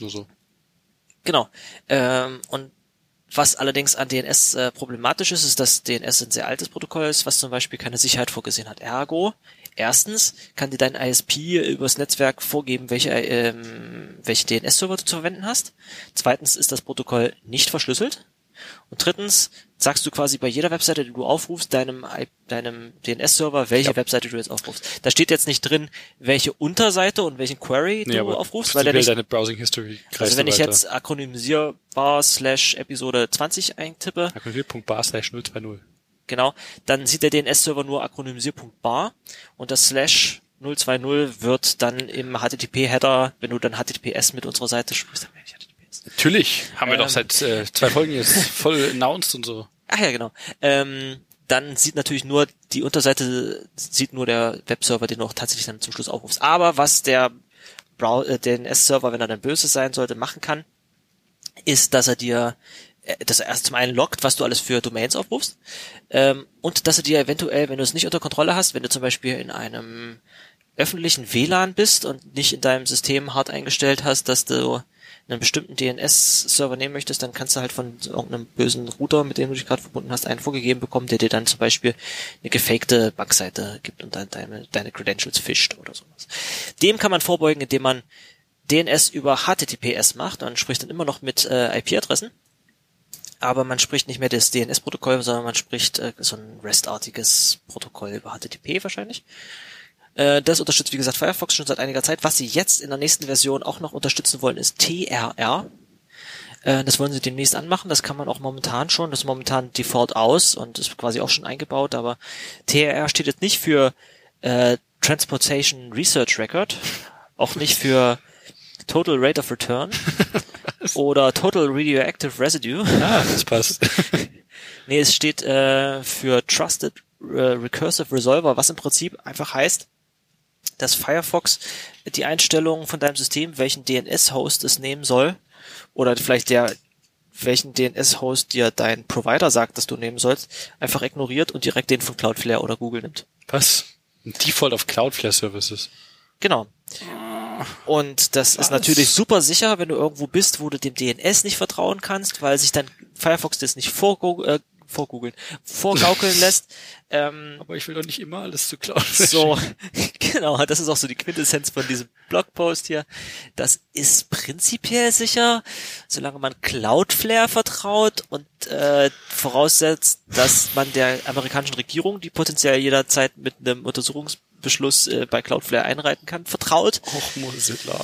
Nur so. Genau. Ähm, und was allerdings an DNS äh, problematisch ist, ist, dass DNS ein sehr altes Protokoll ist, was zum Beispiel keine Sicherheit vorgesehen hat. Ergo, erstens kann dir dein ISP übers Netzwerk vorgeben, welche, ähm, welche DNS-Server du zu verwenden hast. Zweitens ist das Protokoll nicht verschlüsselt. Und drittens sagst du quasi bei jeder Webseite, die du aufrufst, deinem, deinem DNS-Server, welche Ja. Webseite du jetzt aufrufst. Da steht jetzt nicht drin, welche Unterseite und welchen Query Nee, du aufrufst, weil der nicht deine Browsing History also wenn ich weiter. jetzt akronymisierbar slash Episode 20 eintippe, Akkurat.bar slash 020. genau, dann sieht der DNS-Server nur akronymisir.bar und das slash 020 wird dann im HTTP-Header, wenn du dann HTTPS mit unserer Seite sprichst, dann meine ich Natürlich, haben wir Ähm. doch seit äh, zwei Folgen jetzt voll announced und so. Ach ja, genau. Ähm, dann sieht natürlich nur die Unterseite, sieht nur der Webserver, den du auch tatsächlich dann zum Schluss aufrufst. Aber was der Brow äh, DNS-Server, wenn er dann böse sein sollte, machen kann, ist, dass er dir, äh, dass er erst zum einen lockt, was du alles für Domains aufrufst, ähm, und dass er dir eventuell, wenn du es nicht unter Kontrolle hast, wenn du zum Beispiel in einem öffentlichen WLAN bist und nicht in deinem System hart eingestellt hast, dass du einen bestimmten DNS-Server nehmen möchtest, dann kannst du halt von irgendeinem bösen Router, mit dem du dich gerade verbunden hast, einen vorgegeben bekommen, der dir dann zum Beispiel eine gefakte Bankseite gibt und dann deine, deine Credentials fischt oder sowas. Dem kann man vorbeugen, indem man DNS über HTTPS macht. Man spricht dann immer noch mit äh, IP-Adressen, aber man spricht nicht mehr das DNS-Protokoll, sondern man spricht äh, so ein REST-artiges Protokoll über HTTP wahrscheinlich. Äh, Das unterstützt, wie gesagt, Firefox schon seit einiger Zeit. Was sie jetzt in der nächsten Version auch noch unterstützen wollen, ist TRR. Äh, Das wollen sie demnächst anmachen. Das kann man auch momentan schon. Das ist momentan Default aus und ist quasi auch schon eingebaut. Aber TRR steht jetzt nicht für äh, Transportation Research Record, auch nicht für Total Rate of Return [LAUGHS] oder Total Radioactive Residue. Ah, das passt. [LAUGHS] Nee, es steht äh, für Trusted äh, Recursive Resolver, was im Prinzip einfach heißt, dass Firefox die Einstellungen von deinem System, welchen DNS-Host es nehmen soll, oder vielleicht der welchen DNS-Host dir dein Provider sagt, dass du nehmen sollst, einfach ignoriert und direkt den von Cloudflare oder Google nimmt. Was? Ein Default auf Cloudflare Services. Genau. Und das Was? ist natürlich super sicher, wenn du irgendwo bist, wo du dem DNS nicht vertrauen kannst, weil sich dann Firefox das nicht vorgo äh, vorgoogeln, vorgaukeln [LAUGHS] lässt. Ähm, Aber ich will doch nicht immer alles zu Cloudflare. so, [LAUGHS] genau, das ist auch so die Quintessenz von diesem Blogpost hier. Das ist prinzipiell sicher, solange man Cloudflare vertraut und äh, voraussetzt, dass man der amerikanischen Regierung, die potenziell jederzeit mit einem Untersuchungsbeschluss äh, bei Cloudflare einreiten kann, vertraut. Och, Mozilla.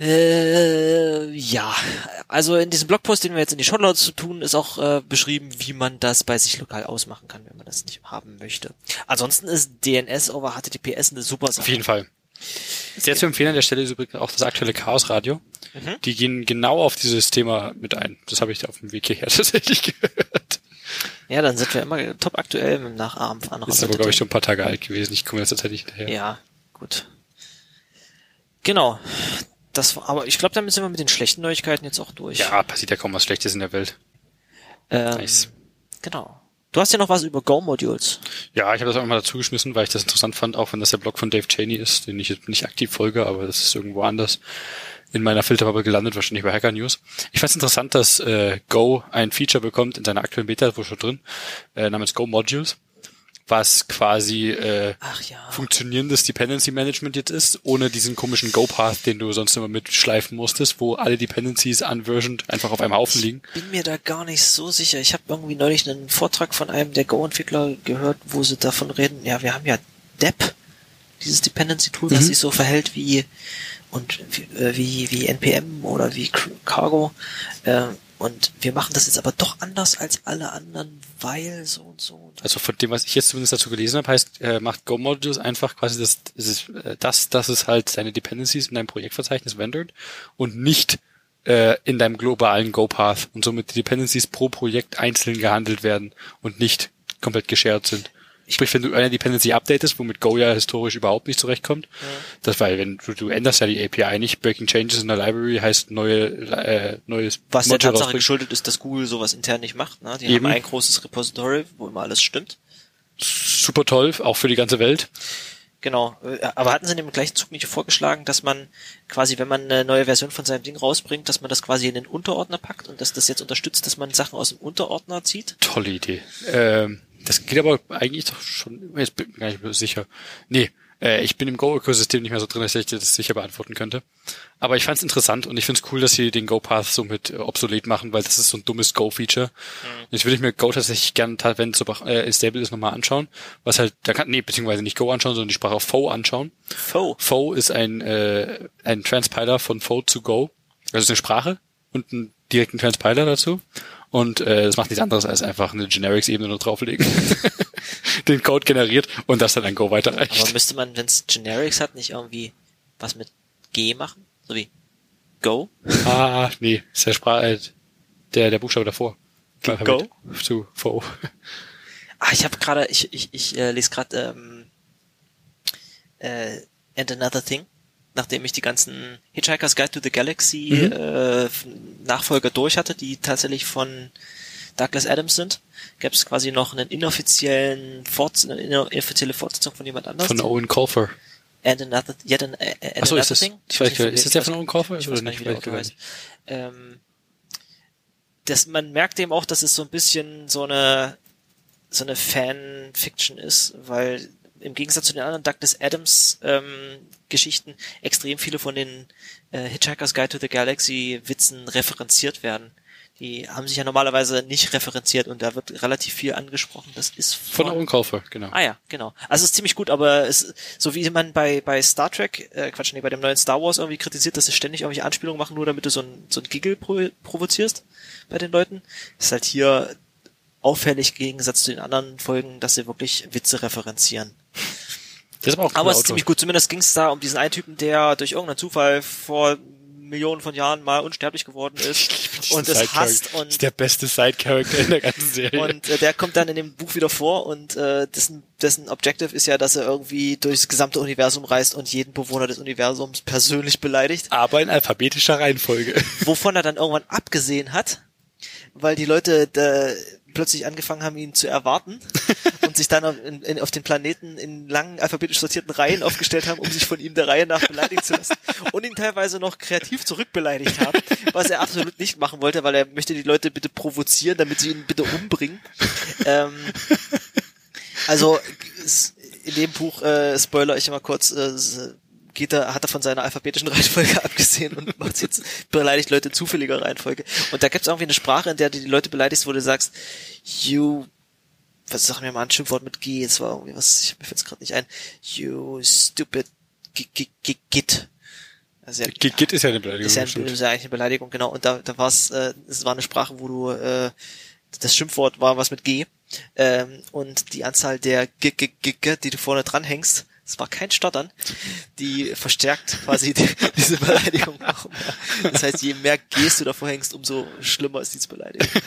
Äh, ja, also in diesem Blogpost, den wir jetzt in die Shownotes zu tun, ist auch äh, beschrieben, wie man das bei sich lokal ausmachen kann, wenn man das nicht haben möchte. Ansonsten ist DNS over HTTPS eine super Sache. Auf jeden Fall. Sehr zu empfehlen an der Stelle ist übrigens auch das aktuelle Chaos Radio. Mhm. Die gehen genau auf dieses Thema mit ein. Das habe ich da auf dem Weg hierher [LAUGHS] tatsächlich gehört. Ja, dann sind wir immer top aktuell mit dem Nachahmen anderer Ist aber, glaube ich, schon ein paar Tage alt gewesen. Ich komme jetzt tatsächlich hinterher. Ja, gut. Genau. Das, war- aber ich glaube, damit sind wir mit den schlechten Neuigkeiten jetzt auch durch. Ja, passiert ja kaum was Schlechtes in der Welt. ähm, nice. Genau. Du hast ja noch was über Go-Modules. Ja, ich habe das auch mal dazu geschmissen, weil ich das interessant fand, auch wenn das der Blog von Dave Cheney ist, den ich jetzt nicht aktiv folge, aber das ist irgendwo anders in meiner Filterbubble gelandet, wahrscheinlich bei Hacker News. Ich fand es interessant, dass äh, Go ein Feature bekommt in seiner aktuellen Beta, wo schon drin, äh, namens Go Modules, was quasi äh, ja. funktionierendes Dependency Management jetzt ist, ohne diesen komischen Go-Path, den du sonst immer mitschleifen musstest, wo alle Dependencies unversioned einfach auf einem Haufen liegen. bin mir da gar nicht so sicher. Ich habe irgendwie neulich einen Vortrag von einem der Go-Entwickler gehört, wo sie davon reden, ja, wir haben ja DEP, dieses Dependency-Tool, das Mhm. sich so verhält wie und wie, äh, wie, wie NPM oder wie Cargo. Äh, und wir machen das jetzt aber doch anders als alle anderen, weil so und so. Und Also von dem, was ich jetzt zumindest dazu gelesen habe, heißt, äh, macht Go Modules einfach quasi das, das, ist, äh, das, dass es halt seine Dependencies in deinem Projektverzeichnis rendered und nicht äh, in deinem globalen Go-Path und somit die Dependencies pro Projekt einzeln gehandelt werden und nicht komplett geshared sind. Sprich, wenn du eine Dependency updatest, womit Go ja historisch überhaupt nicht zurechtkommt, das weil wenn du, du änderst ja die API nicht, Breaking Changes in der Library heißt neue äh, neues was der Module Tatsache rausbringen. geschuldet ist, dass Google sowas intern nicht macht. Ne? Die Eben. haben ein großes Repository, wo immer alles stimmt. Super toll, auch für die ganze Welt. Genau. Aber hatten sie in dem gleichen Zug nicht vorgeschlagen, dass man quasi, wenn man eine neue Version von seinem Ding rausbringt, dass man das quasi in den Unterordner packt und dass das jetzt unterstützt, dass man Sachen aus dem Unterordner zieht? Tolle Idee. Ähm, das geht aber eigentlich doch schon, jetzt bin ich mir gar nicht mehr sicher. Nee, äh, ich bin im Go-Ökosystem nicht mehr so drin, dass ich das sicher beantworten könnte. Aber ich fand es interessant und ich finde es cool, dass sie den Go-Path so mit äh, obsolet machen, weil das ist so ein dummes Go-Feature. Jetzt würde ich mir Go tatsächlich gerne, wenn es so äh, stable ist, nochmal anschauen. Was halt, da kann, nee, beziehungsweise nicht Go anschauen, sondern die Sprache Fo anschauen. Fo. Fo ist ein, äh, ein Transpiler von Fo zu Go. Also es ist eine Sprache und einen direkten Transpiler dazu. Und äh, das macht nichts anderes als einfach eine Generics-Ebene nur drauflegen. [LAUGHS] Den Code generiert und das dann an Go Aber weiterreicht. müsste man, wenn es Generics hat, nicht irgendwie was mit G machen? So wie Go? Ah, nee, ist der Sprache, äh, der, der Buchstabe davor. Go? Zu Fo. Ah, ich habe gerade, ich, ich, ich äh, lese gerade ähm, äh, And Another Thing, nachdem ich die ganzen Hitchhiker's Guide to the Galaxy Mhm. äh, Nachfolger durch hatte, die tatsächlich von Douglas Adams sind, gab es quasi noch einen inoffiziellen Forts eine inoffizielle Fortsetzung von jemand anders. Von Owen Colfer. And Another, yet an, and Achso, another ist das, Thing. ich weiß, nicht, Ich ist das der von Owen Colfer? Ich weiß nicht, wie der Autor heißt. Ähm, das, man merkt eben auch, dass es so ein bisschen so eine, so eine Fan-Fiction ist, weil im Gegensatz zu den anderen Douglas Adams ähm, Geschichten extrem viele von den äh, Hitchhiker's Guide to the Galaxy Witzen referenziert werden. Die haben sich ja normalerweise nicht referenziert und da wird relativ viel angesprochen. Das ist Von Owen Colfer, genau. Ah ja, genau. Also es ist ziemlich gut, aber es so wie man bei bei Star Trek, äh, Quatsch, nee, bei dem neuen Star Wars irgendwie kritisiert, dass sie ständig irgendwelche Anspielungen machen, nur damit du so ein so ein Giggle pro provozierst bei den Leuten, ist halt hier auffällig im Gegensatz zu den anderen Folgen, dass sie wirklich Witze referenzieren. Das ist aber auch Aber es ist ziemlich gut. Zumindest ging es da um diesen einen Typen, der durch irgendeinen Zufall vor Millionen von Jahren mal unsterblich geworden ist und es hasst und ist der beste Side-Character in der ganzen Serie. und äh, der kommt dann in dem Buch wieder vor und äh, dessen, dessen Objective ist ja, dass er irgendwie durchs gesamte Universum reist und jeden Bewohner des Universums persönlich beleidigt, aber in alphabetischer Reihenfolge. wovon er dann irgendwann abgesehen hat, weil die Leute da plötzlich angefangen haben, ihn zu erwarten [LAUGHS] und sich dann auf, in, auf den Planeten in langen alphabetisch sortierten Reihen aufgestellt haben, um sich von ihm der Reihe nach beleidigen zu lassen und ihn teilweise noch kreativ zurückbeleidigt haben, was er absolut nicht machen wollte, weil er möchte die Leute bitte provozieren, damit sie ihn bitte umbringen. Ähm, also in dem Buch, äh, Spoiler ich mal kurz, äh, geht er, hat er von seiner alphabetischen [LAUGHS] Reihenfolge abgesehen und macht jetzt, beleidigt Leute in zufälliger Reihenfolge. Und da gibt es irgendwie eine Sprache, in der du die Leute beleidigst, wo du sagst, you, was sag mir mal ein Schimpfwort mit G, jetzt war irgendwie was, ich mir fällt's gerade nicht ein, you stupid git. Also ja, Git ist ja eine Beleidigung. ist ja, ein, ist ja eigentlich eine Beleidigung, genau. Und da, da war es, äh, es war eine Sprache, wo du, äh, das Schimpfwort war was mit G. Ähm, und die Anzahl der G, G, G, G, die du vorne dranhängst, es war kein Stottern, die verstärkt quasi [LAUGHS] die, diese Beleidigung noch mehr. Das heißt, je mehr Gs du davor hängst, umso schlimmer ist diese Beleidigung. [LAUGHS]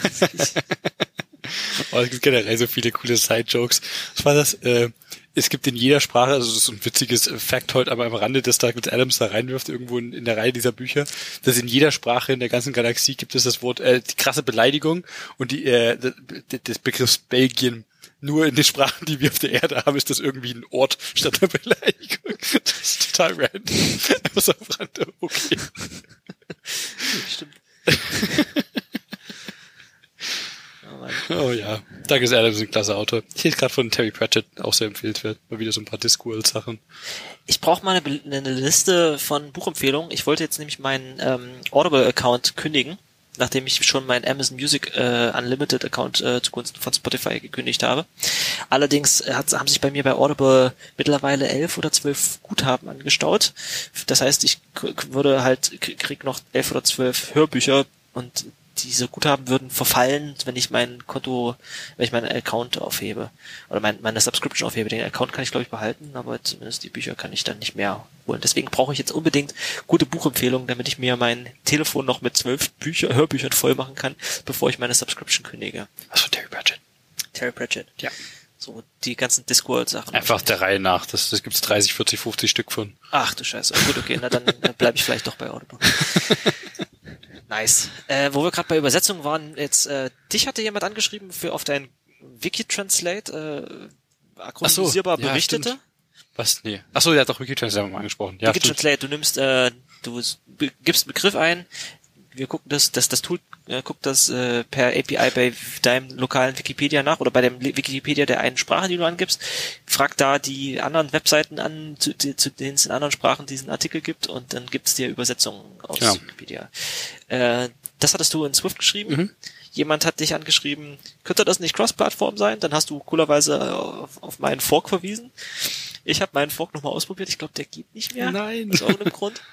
Oh, es gibt generell so viele coole Side-Jokes. Was war das? Äh, es gibt in jeder Sprache, also das ist ein witziges Factoid aber am Rande, das da mit Adams da reinwirft, irgendwo in, in der Reihe dieser Bücher, dass in jeder Sprache in der ganzen Galaxie gibt es das Wort, äh, die krasse Beleidigung und die, äh, des Begriffs Belgien. Nur in den Sprachen, die wir auf der Erde haben, ist das irgendwie ein Ort statt einer Beleidigung. Das ist total random. Einfach so am Rande, okay. Stimmt. Oh. Oh ja, Douglas Adams ist ein klasse Autor. Ich lese gerade von Terry Pratchett, auch sehr empfehlenswert. Mal wieder so ein paar Discworld-Sachen. Ich brauche mal eine, eine Liste von Buchempfehlungen. Ich wollte jetzt nämlich meinen ähm, Audible-Account kündigen, nachdem ich schon meinen Amazon Music äh, Unlimited-Account äh, zugunsten von Spotify gekündigt habe. Allerdings äh, hat, haben sich bei mir bei Audible mittlerweile elf oder zwölf Guthaben angestaut. Das heißt, ich würde halt krieg noch elf oder zwölf Hörbücher und diese Guthaben würden verfallen, wenn ich mein Konto, wenn ich meinen Account aufhebe. Oder mein, meine Subscription aufhebe. Den Account kann ich, glaube ich, behalten, aber zumindest die Bücher kann ich dann nicht mehr holen. Deswegen brauche ich jetzt unbedingt gute Buchempfehlungen, damit ich mir mein Telefon noch mit zwölf Bücher, Hörbüchern voll machen kann, bevor ich meine Subscription kündige. Was von Terry Pratchett? Terry Pratchett. Ja. So, die ganzen Discworld-Sachen. Einfach der Reihe nach. Das, das gibt's 30, 40, 50 Stück von. Ach du Scheiße. Gut, okay, na dann bleibe ich vielleicht doch bei Audible. [LAUGHS] nice. Äh, wo wir gerade bei Übersetzungen waren, jetzt, äh, dich hatte jemand angeschrieben für auf dein Wikitranslate äh, akronymisierbar ja, berichtete. stimmt. Was? Nee. Achso, der hat doch Wikitranslate mal angesprochen. Ja. Wikitranslate, du nimmst, äh, du gibst einen Begriff ein, wir gucken das, das, das Tool äh, guckt das äh, per API bei deinem lokalen Wikipedia nach oder bei dem Wikipedia der einen Sprache, die du angibst, fragt da die anderen Webseiten an, zu, zu denen es in anderen Sprachen diesen Artikel gibt und dann gibt's dir Übersetzungen aus Ja. Wikipedia. Äh, das hattest du in Swift geschrieben. Mhm. Jemand hat dich angeschrieben, könnte das nicht Cross-Plattform sein? Dann hast du coolerweise auf, auf meinen Fork verwiesen. Ich habe meinen Fork nochmal ausprobiert. Ich glaube, der geht nicht mehr. Nein. Aus irgendeinem Grund. [LAUGHS]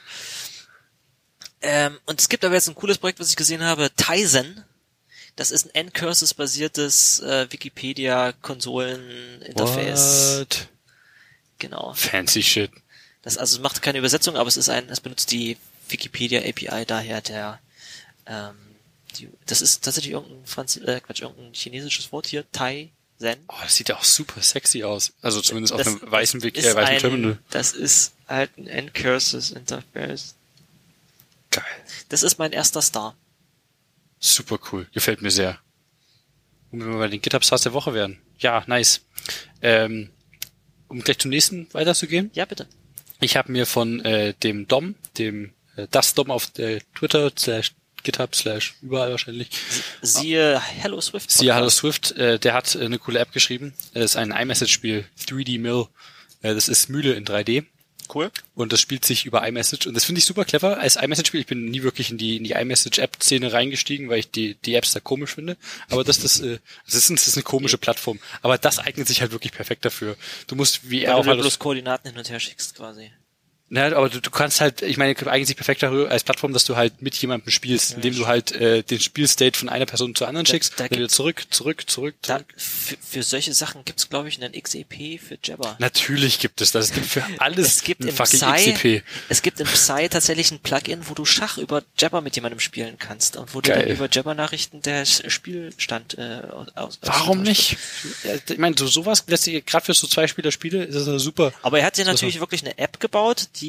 Ähm, und es gibt aber jetzt ein cooles Projekt, was ich gesehen habe, Tizen. Das ist ein N-Curses-basiertes äh, Wikipedia-Konsolen-Interface. What? Genau. Fancy shit. Das also es macht keine Übersetzung, aber es ist ein, es benutzt die Wikipedia API daher der ähm, die, das ist tatsächlich irgendein Franz äh, Quatsch, irgendein chinesisches Wort hier, Tai Zen. Oh, das sieht ja auch super sexy aus. Also zumindest auf Das einem weißen, Wik ist äh, weißen ein, Terminal. Das ist halt ein N-Curses Interface. Geil. Das ist mein erster Star. Super cool. Gefällt mir sehr. Und wenn wir bei den GitHub-Stars der Woche werden. Ja, nice. Ähm, um gleich zum nächsten weiterzugehen. Ja, bitte. Ich habe mir von äh, dem Dom, dem äh, das Dom auf äh, Twitter slash GitHub slash überall wahrscheinlich. Siehe Hello Swift. Siehe Hallo Podcast. Swift, äh, der hat äh, eine coole App geschrieben. Das ist ein iMessage-Spiel, 3D Mill. Äh, das ist Mühle in 3D. Cool. Und das spielt sich über iMessage. Und das finde ich super clever als iMessage-Spiel. Ich bin nie wirklich in die, in die iMessage-App-Szene reingestiegen, weil ich die, die Apps da komisch finde. Aber das, das, äh, das, ist, das ist eine komische Plattform. Aber das eignet sich halt wirklich perfekt dafür. Du musst, wie er Weil auch du Hallo bloß Koordinaten hin und her schickst quasi. Na, aber du, du kannst halt, ich meine, eigentlich sich perfekt als Plattform, dass du halt mit jemandem spielst, Ja, indem du halt äh, den Spielstate von einer Person zur anderen Da- schickst, da wieder zurück, zurück, zurück, Da, zurück. für, für solche Sachen gibt's glaube ich, einen XEP für Jabber. Natürlich gibt es das. Es gibt für alles Es gibt im fucking Psy, XCP. es gibt im Psy tatsächlich ein Plugin, wo du Schach über Jabber mit jemandem spielen kannst und wo du Geil. dann über Jabber-Nachrichten der Spielstand äh, aus. Warum aus- nicht? Ich meine, so sowas lässt sich gerade für so zwei Spieler-Spiele ist das super. Aber er hat ja natürlich wirklich eine App gebaut, die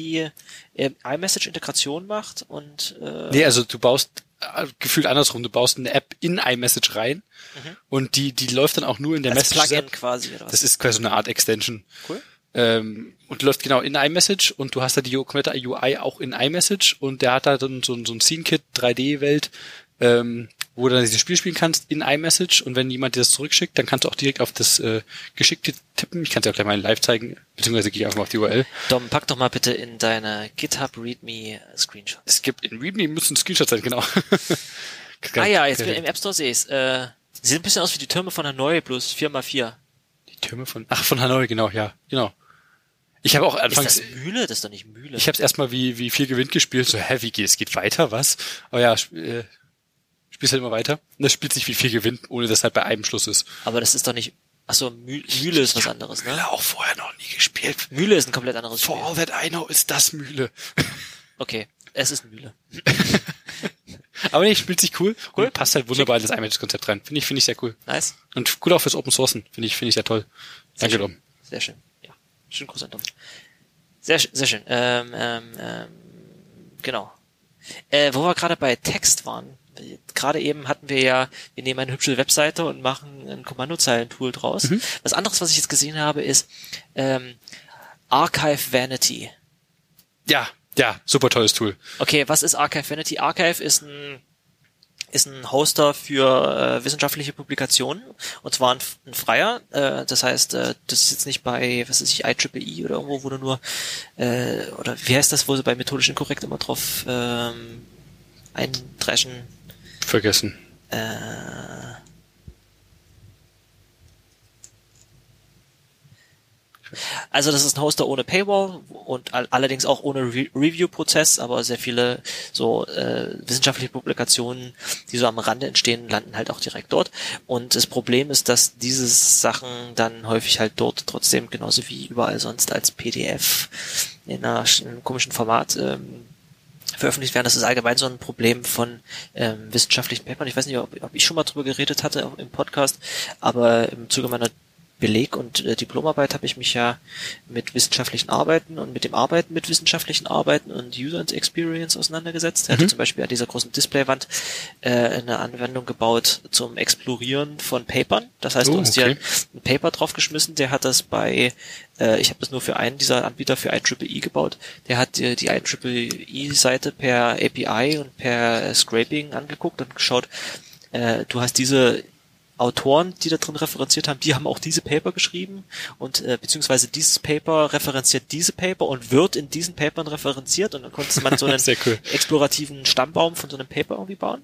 äh, iMessage-Integration macht und äh, Nee, also du baust äh, gefühlt andersrum. Du baust eine App in iMessage rein und die die läuft dann auch nur in der Mhm. als Message. Plugin quasi oder was? Das ist quasi so eine Art Extension. cool. Ähm, und läuft genau in iMessage und du hast da die komplette UI auch in iMessage und der hat da dann so, ein- so ein Scene-Kit 3D-Welt, ähm, wo du dann dieses Spiel spielen kannst in iMessage und wenn jemand dir das zurückschickt, dann kannst du auch direkt auf das äh, Geschickte tippen. Ich kann es ja auch gleich mal live zeigen, beziehungsweise gehe ich einfach mal auf die URL. Dom, pack doch mal bitte in deine GitHub README Screenshot. Es gibt in README müssen Screenshots sein, genau. [LAUGHS] Ah ja, jetzt im App Store sehe ich's. Äh, sie sehen ein bisschen aus wie die Türme von Hanoi, bloß 4x4. Die Türme von, ach, von Hanoi, genau, ja, genau. Ich habe auch Ist anfangs, das Mühle? Das ist doch nicht Mühle. ich habe es erstmal wie, wie viel gewinnt gespielt, so, hä, wie geht, es geht weiter, was? Aber ja, äh, spielst halt immer weiter. Und das spielt sich wie viel gewinnt, ohne dass halt bei einem Schluss ist. Aber das ist doch nicht. Achso, Mühle, ist was anderes, ne? Mühle auch vorher noch nie gespielt. Mühle ist ein komplett anderes Spiel. For all that I know ist das Mühle. [LAUGHS] Okay, es ist Mühle. [LAUGHS] Aber nee, spielt sich cool, Cool. und passt halt wunderbar in das iMessage-Konzept rein. Finde ich, finde ich sehr cool. Nice. Und cool auch fürs Open Sourcen. Finde ich, finde ich sehr toll. Sehr Danke, schön. Dom. Sehr schön. Ja. Schön groß an Dom. Sehr, sehr schön. Ähm, ähm, ähm, genau. Äh, wo wir gerade bei Text waren. Gerade eben hatten wir ja, wir nehmen eine hübsche Webseite und machen ein Kommandozeilentool draus. Was anderes, was ich jetzt gesehen habe, ist ähm, Archive Vanity. Ja, ja, super tolles Tool. Okay, was ist Archive Vanity? Archive ist ein ist ein Hoster für äh, wissenschaftliche Publikationen und zwar ein, ein freier. Äh, das heißt, äh, das ist jetzt nicht bei, was ist ich, IEEE oder irgendwo, wo du nur äh, oder wie heißt das, wo sie bei methodisch inkorrekt immer drauf ähm, eindreschen. Vergessen. Also das ist ein Hoster ohne Paywall und all allerdings auch ohne Re Review-Prozess, aber sehr viele so äh, wissenschaftliche Publikationen, die so am Rande entstehen, landen halt auch direkt dort. Und das Problem ist, dass diese Sachen dann häufig halt dort trotzdem genauso wie überall sonst als PDF in, einer, in einem komischen Format ähm, veröffentlicht werden. Das ist allgemein so ein Problem von ähm, wissenschaftlichen Papern. Ich weiß nicht, ob, ob ich schon mal drüber geredet hatte im Podcast, aber im Zuge meiner Beleg- und äh, Diplomarbeit habe ich mich ja mit wissenschaftlichen Arbeiten und mit dem Arbeiten mit wissenschaftlichen Arbeiten und User Experience auseinandergesetzt. Er hatte zum Beispiel an dieser großen Displaywand äh, eine Anwendung gebaut zum Explorieren von Papern. Das heißt, Oh, du hast dir okay. ein Paper draufgeschmissen, der hat das bei, äh, ich habe das nur für einen dieser Anbieter für IEEE gebaut, der hat dir die IEEE-Seite per API und per Scraping angeguckt und geschaut, äh, du hast diese Autoren, die da drin referenziert haben, die haben auch diese Paper geschrieben und äh, beziehungsweise dieses Paper referenziert diese Paper und wird in diesen Papern referenziert und dann konnte man so [LAUGHS] einen cool. explorativen Stammbaum von so einem Paper irgendwie bauen.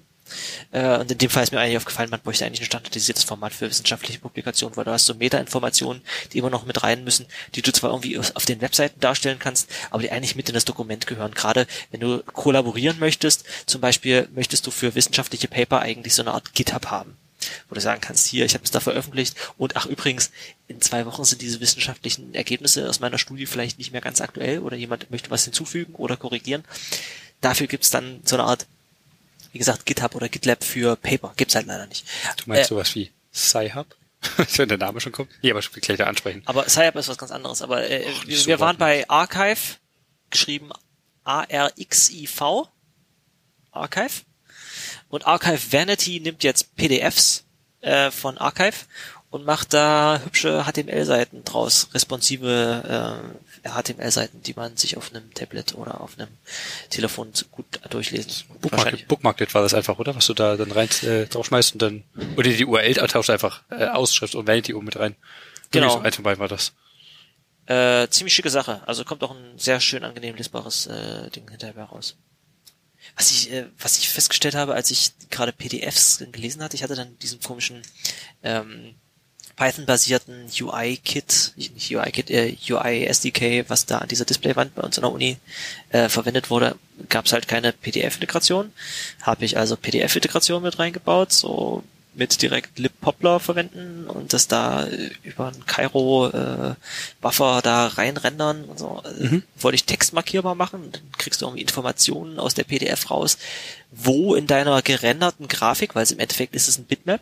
Äh, und in dem Fall ist mir eigentlich aufgefallen, man bräuchte eigentlich ein standardisiertes Format für wissenschaftliche Publikationen, weil du hast so Meta-Informationen, die immer noch mit rein müssen, die du zwar irgendwie auf den Webseiten darstellen kannst, aber die eigentlich mit in das Dokument gehören. Gerade wenn du kollaborieren möchtest, zum Beispiel möchtest du für wissenschaftliche Paper eigentlich so eine Art GitHub haben wo du sagen kannst, hier, ich habe es da veröffentlicht und ach übrigens, in zwei Wochen sind diese wissenschaftlichen Ergebnisse aus meiner Studie vielleicht nicht mehr ganz aktuell oder jemand möchte was hinzufügen oder korrigieren. Dafür gibt's dann so eine Art, wie gesagt, GitHub oder GitLab für Paper. Gibt's halt leider nicht. Du meinst Äh, sowas wie Sci-Hub? [LAUGHS] Wenn der Name schon kommt. Ja, aber ich will gleich da ansprechen. Aber SciHub ist was ganz anderes. Aber äh, nicht wir, so wir waren bei Archive, geschrieben A-R-X-I-V, Archive. Und Archive Vanity nimmt jetzt PDFs äh, von Archive und macht da hübsche HTML-Seiten draus, responsive äh, HTML-Seiten, die man sich auf einem Tablet oder auf einem Telefon gut durchlesen. Bookmarket, Bookmarket war das einfach, oder? Was du da dann rein äh, draufschmeißt und dann oder die URL tauscht einfach äh, Ausschrift und Vanity oben mit rein. Genau. Irgendwie So beiden war das. Äh, ziemlich schicke Sache. Also kommt auch ein sehr schön angenehm lesbares äh, Ding hinterher raus. Was ich, äh, was ich festgestellt habe, als ich gerade PDFs gelesen hatte, ich hatte dann diesen komischen ähm, Python-basierten UI-Kit, nicht UI-Kit, äh, UI-SDK, was da an dieser Displaywand bei uns in der Uni äh, verwendet wurde, gab es halt keine PDF-Integration. Habe ich also PDF-Integration mit reingebaut, so mit direkt libpoppler verwenden und das da über einen Cairo äh, Buffer da reinrendern und so. Mhm. Wollte ich Text markierbar machen, dann kriegst du irgendwie Informationen aus der PDF raus, wo in deiner gerenderten Grafik, weil es im Endeffekt ist es ein Bitmap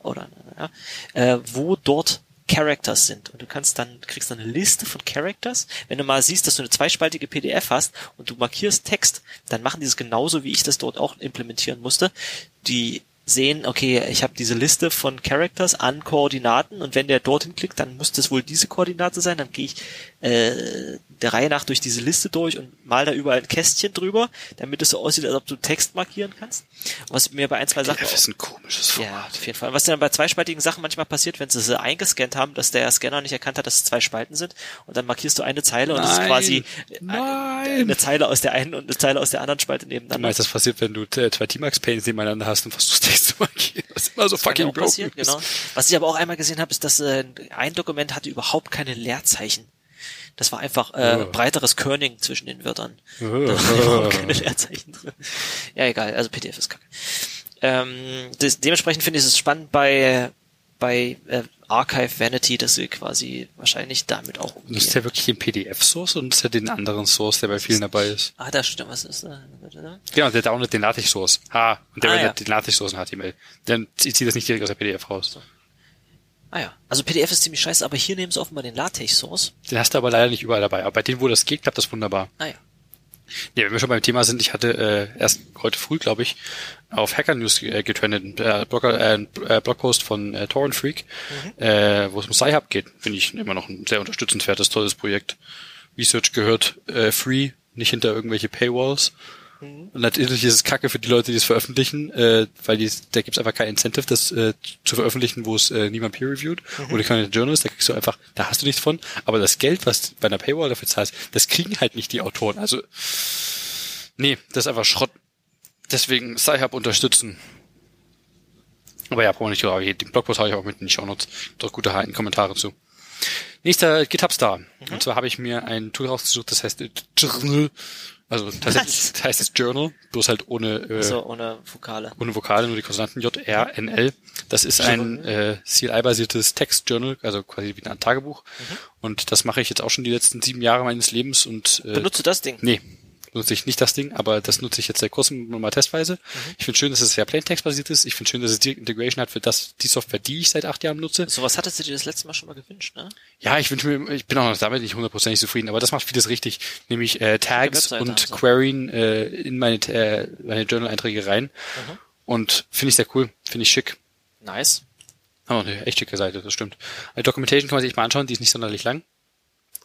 oder ja, äh, wo dort Characters sind. Und du kannst dann, kriegst dann eine Liste von Characters. Wenn du mal siehst, dass du eine zweispaltige PDF hast und du markierst Text, dann machen die es genauso, wie ich das dort auch implementieren musste. Die sehen, okay, ich habe diese Liste von Characters an Koordinaten und wenn der dorthin klickt, dann muss das wohl diese Koordinate sein. Dann gehe ich äh, der Reihe nach durch diese Liste durch und mal da überall ein Kästchen drüber, damit es so aussieht, als ob du Text markieren kannst. Was mir bei ein, zwei Sachen... Das ist ein komisches Format. Ja, auf jeden Fall. Was dann bei zweispaltigen Sachen manchmal passiert, wenn sie sie eingescannt haben, dass der Scanner nicht erkannt hat, dass es zwei Spalten sind und dann markierst du eine Zeile und es ist quasi Nein. eine Zeile aus der einen und eine Zeile aus der anderen Spalte nebeneinander. Du meinst, das passiert, wenn du äh, zwei T-Max-Panes nebeneinander hast und versuchst [LAUGHS] Text zu markieren. Das ist immer so das fucking broken. Passiert, genau. Was ich aber auch einmal gesehen habe, ist, dass äh, ein Dokument hatte überhaupt keine Leerzeichen. Das war einfach äh, oh. breiteres Kerning zwischen den Wörtern. Oh. Da waren keine [LAUGHS] Leerzeichen drin. Ja, egal, also PDF ist kacke. Ähm, das, dementsprechend finde ich es spannend bei bei äh, Archive Vanity, dass sie quasi wahrscheinlich damit auch umgehen. Ist der wirklich den PDF-Source und ist der den anderen Source, der bei vielen dabei ist? Ah, da stimmt, was ist da? Genau, der downloadet den LaTeX-Source. Ha, und der ah, ja. den LaTeX-Source in HTML. Dann zieht das nicht direkt aus der PDF raus. So. Ah ja. Also PDF ist ziemlich scheiße, aber hier nehmen sie offenbar den LaTeX-Source. Den hast du aber leider nicht überall dabei. Aber bei denen, wo das geht, klappt das wunderbar. Ah ja. Ja, wenn wir schon beim Thema sind, ich hatte äh, erst heute früh, glaube ich, auf Hacker News äh, getrennt, äh, Blogger, äh, äh, Blogpost von äh, Torrent Freak, mhm. äh, wo es um Sci-Hub geht. Finde ich immer noch ein sehr unterstützenswertes, tolles Projekt. Research gehört äh, free, nicht hinter irgendwelche Paywalls. Mhm. Und natürlich ist es kacke für die Leute, die es veröffentlichen, äh, weil die, da gibt es einfach kein Incentive, das äh, zu veröffentlichen, wo es äh, niemand peer-reviewt. Mhm. Oder keine Journalist, da kriegst du einfach, da hast du nichts von. Aber das Geld, was bei einer Paywall dafür zahlst, das kriegen halt nicht die Autoren. Also, nee, das ist einfach Schrott. Deswegen Sci-Hub unterstützen. Aber ja, brauche nicht, aber den Blogpost habe ich auch mit in die Shownotes. Dort gute Kommentare zu. Nächster GitHub Star. Mhm. Und zwar habe ich mir ein Tool rausgesucht, das heißt Journal also tatsächlich das heißt es Journal, bloß halt ohne äh, so, ohne Vokale. Ohne Vokale, nur die Konsonanten J, R, N, L. Das ist ein äh, CLI-basiertes Text-Journal, also quasi wie ein Tagebuch. Mhm. Und das mache ich jetzt auch schon die letzten sieben Jahre meines Lebens und äh, Benutze das Ding? Nee, nutze ich nicht das Ding, aber das nutze ich jetzt seit kurzem mal testweise. Mhm. Ich finde schön, dass es sehr Plaintext-basiert ist. Ich finde schön, dass es Direct Integration hat für das, die Software, die ich seit acht Jahren nutze. Sowas hattest du dir das letzte Mal schon mal gewünscht, ne? Ja, ich wünsche mir, ich bin auch noch damit nicht hundertprozentig zufrieden, aber das macht vieles richtig, nämlich äh, Tags und so. Queryen äh, in meine, äh, meine Journal-Einträge rein. Mhm. Und finde ich sehr cool, finde ich schick. Nice. Oh, eine echt schicke Seite, das stimmt. Die Documentation kann man sich mal anschauen, die ist nicht sonderlich lang.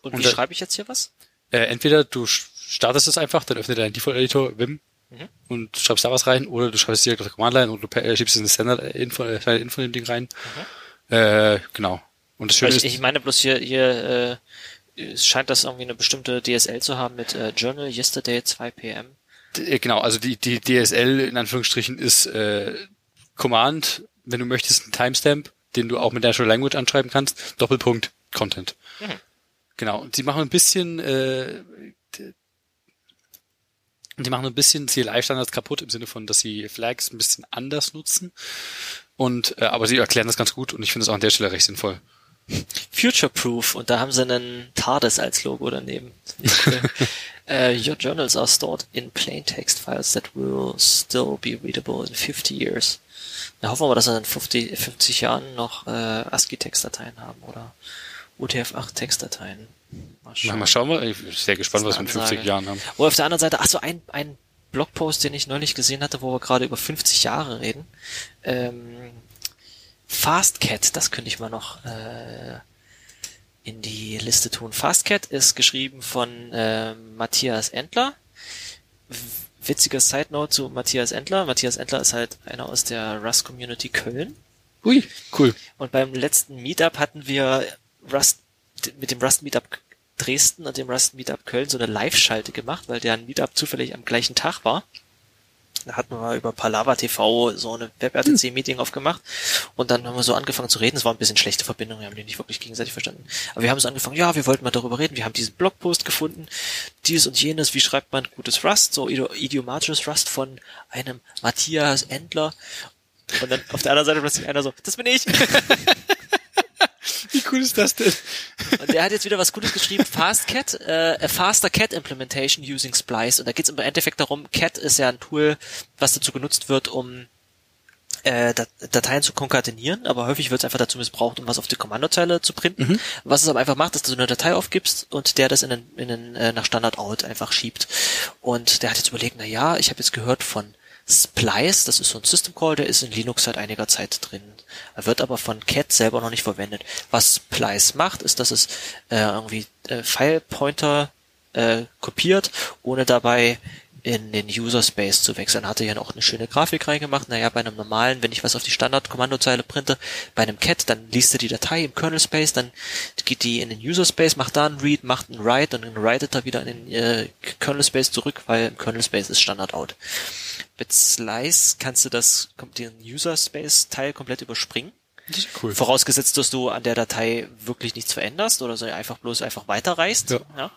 Und, und wie schreibe ich jetzt hier was? Äh, entweder du startest es einfach, dann öffnet dein Default-Editor Vim mhm. und schreibst da was rein, oder du schreibst direkt auf der Command-Line und du äh, schiebst es in das Standard-Info äh, Info in dem Ding rein. Mhm. Äh, genau. Und das Schöne ich, ist, ich meine bloß hier, hier äh, es scheint das irgendwie eine bestimmte DSL zu haben mit äh, Journal Yesterday 2 PM. Äh, genau, also die, die DSL in Anführungsstrichen ist äh, Command, wenn du möchtest, ein Timestamp, den du auch mit Natural Language anschreiben kannst, Doppelpunkt Content. Mhm. Genau, und sie machen ein bisschen äh, die machen ein bisschen CLI-Standards kaputt im Sinne von, dass sie Flags ein bisschen anders nutzen. Und äh, aber sie erklären das ganz gut und ich finde es auch an der Stelle recht sinnvoll. Future-proof und da haben sie einen TARDIS als Logo daneben. uh, [LAUGHS] your journals are stored in plain text files that will still be readable in 50 years. Da hoffen wir, dass wir in 50, 50 Jahren noch äh, ASCII-Textdateien haben oder UTF-8-Textdateien. Mal schauen. Mal schauen wir. Ich bin sehr gespannt, was wir in 50 Jahren haben. Oder auf der anderen Seite, ach so, ein, ein Blogpost, den ich neulich gesehen hatte, wo wir gerade über 50 Jahre reden. Ähm, Fastcat, das könnte ich mal noch äh, in die Liste tun. Fastcat ist geschrieben von äh, Matthias Endler. Witziger Side Note zu Matthias Endler. Matthias Endler ist halt einer aus der Rust Community Köln. Ui, cool. Und beim letzten Meetup hatten wir Rust mit dem Rust Meetup Dresden und dem Rust Meetup Köln so eine Live-Schalte gemacht, weil der Meetup zufällig am gleichen Tag war. da hatten wir über Palava TV so eine WebRTC-Meeting aufgemacht und dann haben wir so angefangen zu reden. Es war ein bisschen schlechte Verbindung, wir haben die nicht wirklich gegenseitig verstanden. Aber wir haben so angefangen, ja, wir wollten mal darüber reden, wir haben diesen Blogpost gefunden, dies und jenes, wie schreibt man gutes Rust, so idiomatisches Rust von einem Matthias Endler. Und dann auf der anderen Seite plötzlich einer so, das bin ich. [LAUGHS] [LAUGHS] Wie cool ist das denn? Und der hat jetzt wieder was Gutes geschrieben, FastCat, äh, a faster Cat Implementation using Splice. Und da geht es im Endeffekt darum, Cat ist ja ein Tool, was dazu genutzt wird, um äh, Dateien zu konkatenieren, aber häufig wird es einfach dazu missbraucht, um was auf die Kommandozeile zu printen. Mhm. Was es aber einfach macht, ist, dass du eine Datei aufgibst und der das in den, in den äh, nach Standard-Out einfach schiebt. Und der hat jetzt überlegt, na ja, ich habe jetzt gehört von Splice, das ist so ein System Call, der ist in Linux seit einiger Zeit drin. Er wird aber von Cat selber noch nicht verwendet. Was Splice macht, ist, dass es äh, irgendwie äh, File Pointer äh, kopiert, ohne dabei in den User Space zu wechseln. Hatte ja noch eine schöne Grafik reingemacht. Naja, bei einem normalen, wenn ich was auf die Standard-Kommandozeile printe, bei einem Cat, dann liest er die Datei im Kernel Space, dann geht die in den User Space, macht da einen Read, macht einen Write und dann writet er wieder in den äh, Kernel Space zurück, weil im Kernel Space ist Standard out. Mit Slice kannst du das, den User Space Teil komplett überspringen. Cool. Vorausgesetzt, dass du an der Datei wirklich nichts veränderst oder so einfach bloß einfach weiterreißt. Ja. ja.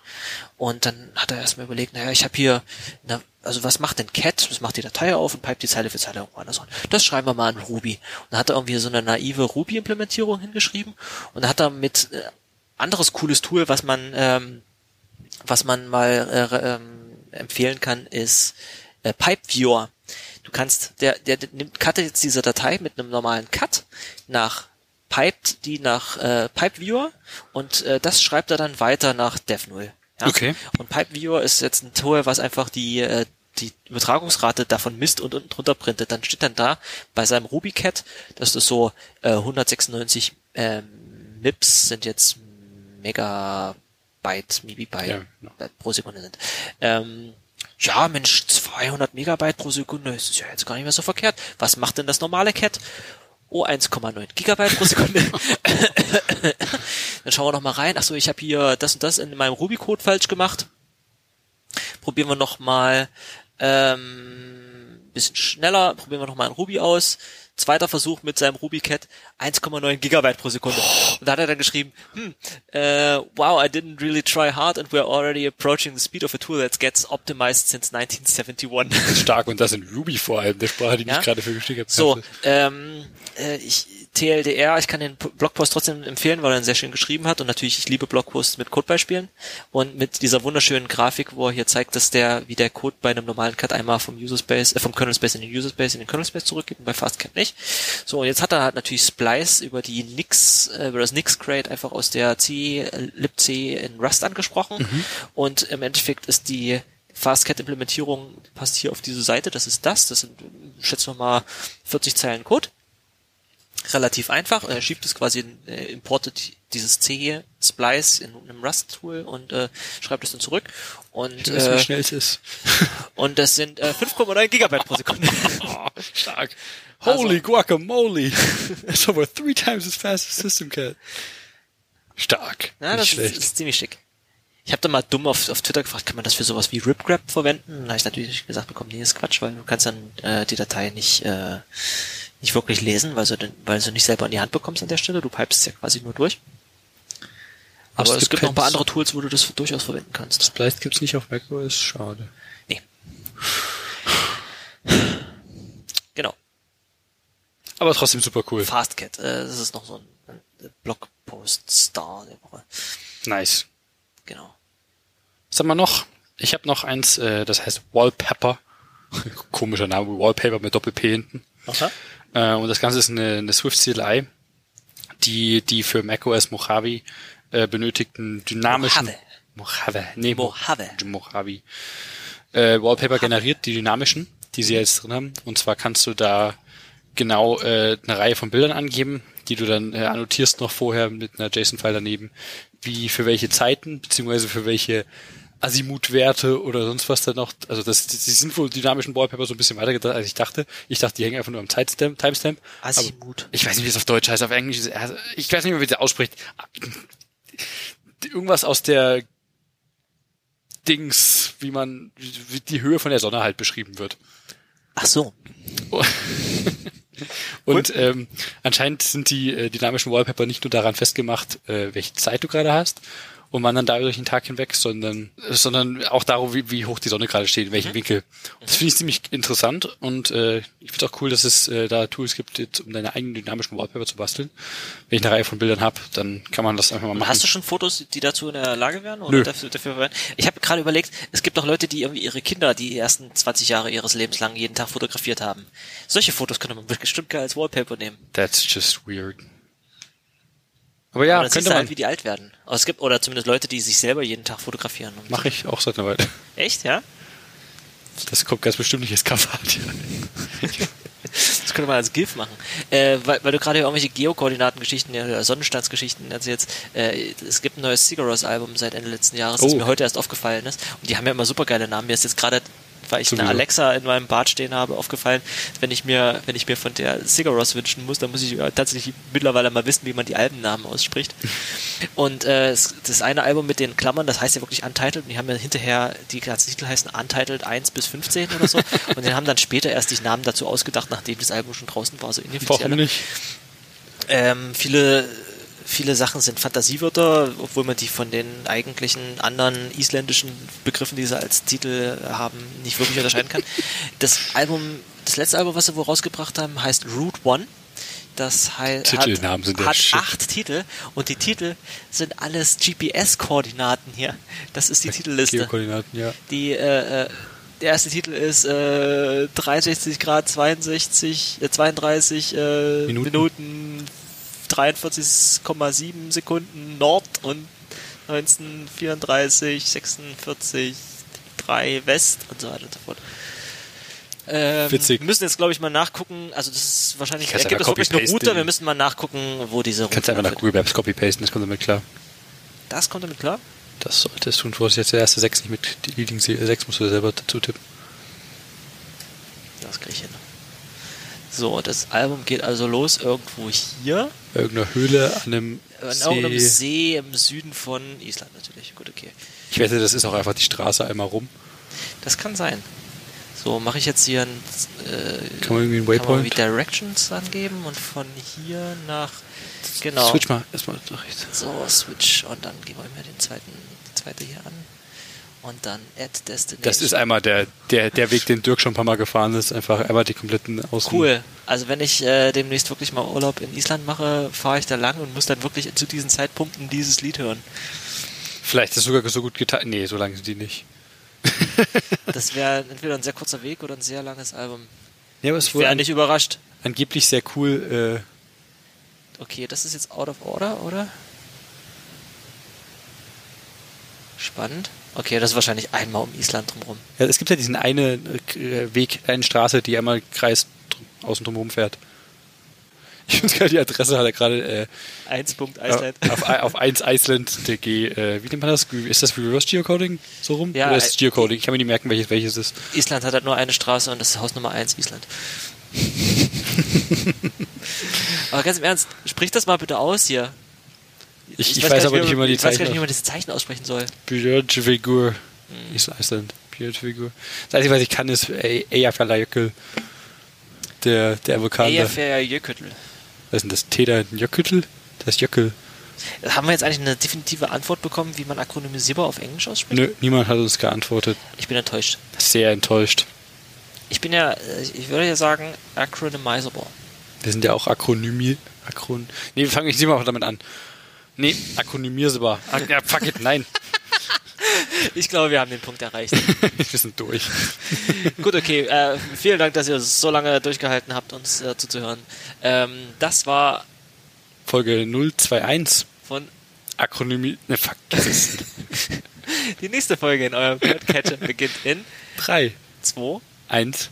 Und dann hat er erstmal überlegt, naja, ich habe hier, na, also was macht denn Cat? Das macht die Datei auf und pipet die Zeile für Zeile irgendwo anders an. Das schreiben wir mal in Ruby. Und dann hat er irgendwie so eine naive Ruby-Implementierung hingeschrieben und dann hat er mit äh, anderes cooles Tool, was man, ähm, was man mal äh, ähm, empfehlen kann, ist äh, Pipe Viewer. Du kannst, der, der, der nimmt, cuttet jetzt diese Datei mit einem normalen Cut nach piped die nach äh, Pipe Viewer und äh, das schreibt er dann weiter nach Dev0. Ja? Okay. Und Pipe Viewer ist jetzt ein Tool, was einfach die äh, die Übertragungsrate davon misst und unten drunter printet. Dann steht dann da bei seinem RubyCat, dass das so äh, 196 ähm, MIPS sind jetzt Megabyte, Mibibyte ja, no. pro Sekunde sind. Ähm, ja, Mensch, 200 Megabyte pro Sekunde, ist ja jetzt gar nicht mehr so verkehrt. Was macht denn das normale Cat? Oh, 1,9 Gigabyte pro Sekunde. [LAUGHS] Dann schauen wir noch mal rein. Achso, ich habe hier das und das in meinem Ruby-Code falsch gemacht. Probieren wir noch mal ähm, bisschen schneller. Probieren wir noch mal in Ruby aus. Zweiter Versuch mit seinem RubyCat 1,9 Gigabyte pro Sekunde. Und da hat er dann geschrieben, hm, uh, wow, I didn't really try hard and we're already approaching the speed of a tool that gets optimized since 1971. Stark und das in Ruby vor allem, der Sprache, die ja? ich gerade für geschickt habe. So, ähm, äh, ich, TLDR, ich kann den Blogpost trotzdem empfehlen, weil er ihn sehr schön geschrieben hat. Und natürlich, ich liebe Blogposts mit Codebeispielen und mit dieser wunderschönen Grafik, wo er hier zeigt, dass der, wie der Code bei einem normalen Cut einmal vom User Space, äh, vom Kernel Space in den User Space in den Kernel Space zurückgeht und bei FastCat nicht. So, und jetzt hat er halt natürlich Splice über die Nix, äh, über das Nix Crate einfach aus der C, libc in Rust angesprochen. Mhm. und im Endeffekt ist die FastCat-Implementierung passt hier auf diese Seite, das ist das, das sind, schätze noch mal 40 Zeilen Code relativ einfach. Er schiebt es quasi, äh, importet dieses C hier, Splice in einem Rust-Tool und äh, schreibt es dann zurück. Und weiß, äh, wie schnell es ist. [LAUGHS] und das sind äh, 5,9 Gigabyte pro Sekunde. [LAUGHS] Stark. Holy also, guacamole! [LAUGHS] That's over three times as fast as System Cat. Stark. Ja, das ist, ist, ziemlich schick. Ich habe da mal dumm auf, auf Twitter gefragt, kann man das für sowas wie RipGrab verwenden? Da habe ich natürlich gesagt bekommen, nee, ist Quatsch, weil du kannst dann äh, die Datei nicht äh, nicht wirklich lesen, weil du, weil du nicht selber in die Hand bekommst an der Stelle. Du pipest es ja quasi nur durch. Aber es, es gibt noch ein paar andere Tools, wo du das durchaus verwenden kannst. Splice gibt's nicht auf macOS, schade. Nee. Genau. Aber trotzdem super cool. Fastcat, äh, das ist noch so ein, ein Blogpost-Star der Woche. Nice. Genau. Was haben wir noch? Ich habe noch eins, äh, das heißt Wallpaper. [LAUGHS] Komischer Name, Wallpaper mit Doppel-P hinten. Okay. Äh, und das Ganze ist eine, eine Swift CLI, die die für macOS Mojave äh, benötigten dynamischen Mojave. Mojave. Nee, Mojave. Mojave. Äh, Wallpaper Mojave. generiert, die dynamischen, die sie jetzt drin haben. Und zwar kannst du da genau äh, eine Reihe von Bildern angeben, die du dann äh, annotierst noch vorher mit einer JSON-File daneben, wie für welche Zeiten, beziehungsweise für welche Azimuth-Werte oder sonst was da noch. Also das, die sind wohl dynamischen Wallpaper so ein bisschen weiter gedacht, als ich dachte. Ich dachte, die hängen einfach nur am Timestamp. Timestamp. Azimuth. Ich weiß nicht, wie es auf Deutsch heißt, auf Englisch. Also ich weiß nicht mehr, wie es ausspricht. Irgendwas aus der Dings, wie man, wie die Höhe von der Sonne halt beschrieben wird. Ach so. [LAUGHS] Und ähm, anscheinend sind die äh, dynamischen Wallpaper nicht nur daran festgemacht, äh, welche Zeit du gerade hast und wandern da durch den Tag hinweg, sondern sondern auch darauf, wie, wie hoch die Sonne gerade steht, in welchem mhm. Winkel. Das finde ich ziemlich interessant und äh, ich finde auch cool, dass es äh, da Tools gibt, jetzt, um deine eigenen dynamischen Wallpaper zu basteln. Wenn ich eine Reihe von Bildern habe, dann kann man das einfach mal machen. Hast du schon Fotos, die dazu in der Lage wären? Oder Nö. dafür, dafür Ich habe gerade überlegt, es gibt auch Leute, die irgendwie ihre Kinder die ersten 20 Jahre ihres Lebens lang jeden Tag fotografiert haben. Solche Fotos könnte man bestimmt geil als Wallpaper nehmen. That's just weird. Aber ja, Aber könnte man. Halt, wie die alt werden. Aber es gibt, oder zumindest Leute, die sich selber jeden Tag fotografieren. Mache ich auch seit einer Weile. Echt, ja? Das kommt ganz bestimmt nicht als Cover. [LAUGHS] das könnte man als GIF machen. Äh, weil, weil du gerade irgendwelche Geokoordinatengeschichten oder Sonnenstandsgeschichten erzählst. Äh, es gibt ein neues Sigaros-Album seit Ende letzten Jahres, das oh. mir heute erst aufgefallen ist. Und die haben ja immer super geile Namen. Mir ist jetzt gerade weil ich Sowieso. eine Alexa in meinem Bad stehen habe, aufgefallen, wenn ich mir, wenn ich mir von der Sigaros wünschen muss, dann muss ich tatsächlich mittlerweile mal wissen, wie man die Albennamen ausspricht. [LAUGHS] Und äh, das eine Album mit den Klammern, das heißt ja wirklich Untitled, und die haben ja hinterher, die ganzen Titel heißen Untitled 1 bis 15 oder so, [LAUGHS] und die haben dann später erst die Namen dazu ausgedacht, nachdem das Album schon draußen war, so inoffiziell. Warum nicht? Ähm, viele viele Sachen sind Fantasiewörter, obwohl man die von den eigentlichen anderen isländischen Begriffen, die sie als Titel haben, nicht wirklich unterscheiden kann. [LAUGHS] Das Album, das letzte Album, was sie wohl rausgebracht haben, heißt Route One. Das heißt, hat, hat acht Titel und die Titel sind alles GPS-Koordinaten hier. Das ist die Titelliste. Geokoordinaten, ja. Die äh, äh der erste Titel ist äh, 63 Grad 62, äh, 32 äh, Minuten. Minuten 43,7 Sekunden Nord und 1934, 46, 3 West und so weiter und so fort. Ähm, Witzig. Wir müssen jetzt, glaube ich, mal nachgucken. Also, das ist wahrscheinlich. Gibt es wirklich eine Route? Wir müssen mal nachgucken, wo diese Route. Kannst du einfach nach Google Maps copy-pasten, das kommt damit klar. Das kommt damit klar? Das solltest du tun. Du hast jetzt der erste 6 nicht mit Leading 6 musst du selber dazu tippen. Das kriege ich hin. So, das Album geht also los irgendwo hier. Irgendeiner Höhle an einem an See. irgendeinem See im Süden von Island natürlich. Gut, okay. Ich wette, das ist auch einfach die Straße einmal rum. Das kann sein. So, mache ich jetzt hier ein, äh, kann man irgendwie ein Waypoint? Kann man Directions angeben und von hier nach genau. Switch mal erstmal rechts. So, Switch und dann gehen wir mir den zweiten, die zweite hier an und dann Add Destination. Das ist einmal der, der, der Weg, den Dirk schon ein paar Mal gefahren ist, einfach einmal die kompletten Außen. Cool. Also wenn ich äh, demnächst wirklich mal Urlaub in Island mache, fahre ich da lang und muss dann wirklich zu diesen Zeitpunkten dieses Lied hören. Vielleicht ist es sogar so gut getan. Nee, so lange sind die nicht. [LAUGHS] das wäre entweder ein sehr kurzer Weg oder ein sehr langes Album. Ja, aber es ich wäre nicht überrascht. Angeblich sehr cool. Äh okay, das ist jetzt out of order, oder? Spannend. Okay, das ist wahrscheinlich einmal um Island drumherum. Ja, es gibt ja diesen eine äh, Weg, eine Straße, die einmal Kreis außen drumherum fährt. [LAUGHS] Ich finde gerade die Adresse hat er gerade äh, 1. Iceland. Auf, auf 1 Iceland.de. Äh, wie nennt man das? Ist das Reverse Geocoding so rum? Ja, Oder ist es Geocoding? Ich kann mir nicht merken, welches welches ist. Island hat halt nur eine Straße und das ist Haus Nummer 1 Island. [LAUGHS] aber ganz im Ernst, sprich das mal bitte aus hier. Ich, ich, ich weiß, weiß aber nicht, wie man die Zeichen. Ich weiß gar nicht, wie man diese Zeichen aussprechen soll. Björnfigur. Hm. Ist Iceland. Björnfigur. Das Einzige, was ich kann, ist Eyjafjallajökull. Der, der Vulkan. Eyjafjallajökull. Was ist denn das? T da Jökull? Das ist Jökull. Haben wir jetzt eigentlich eine definitive Antwort bekommen, wie man akronymisierbar auf Englisch ausspricht? Nö, niemand hat uns geantwortet. Ich bin enttäuscht. Sehr enttäuscht. Ich bin ja, ich würde ja sagen, acronymizable. Wir sind ja auch Akronymi. Akron. Nee, wir fangen nicht mal damit an. Nee, akronymisierbar. Ja, fuck it, nein. [LAUGHS] Ich glaube, wir haben den Punkt erreicht. [LAUGHS] wir sind durch. Gut, okay. Äh, vielen Dank, dass ihr so lange durchgehalten habt, uns äh, zuzuhören. Ähm, das war Folge 021 von Akronymi. Ne, fuck. [LAUGHS] Die nächste Folge in eurem Podcatcher beginnt in 3, 2, 1.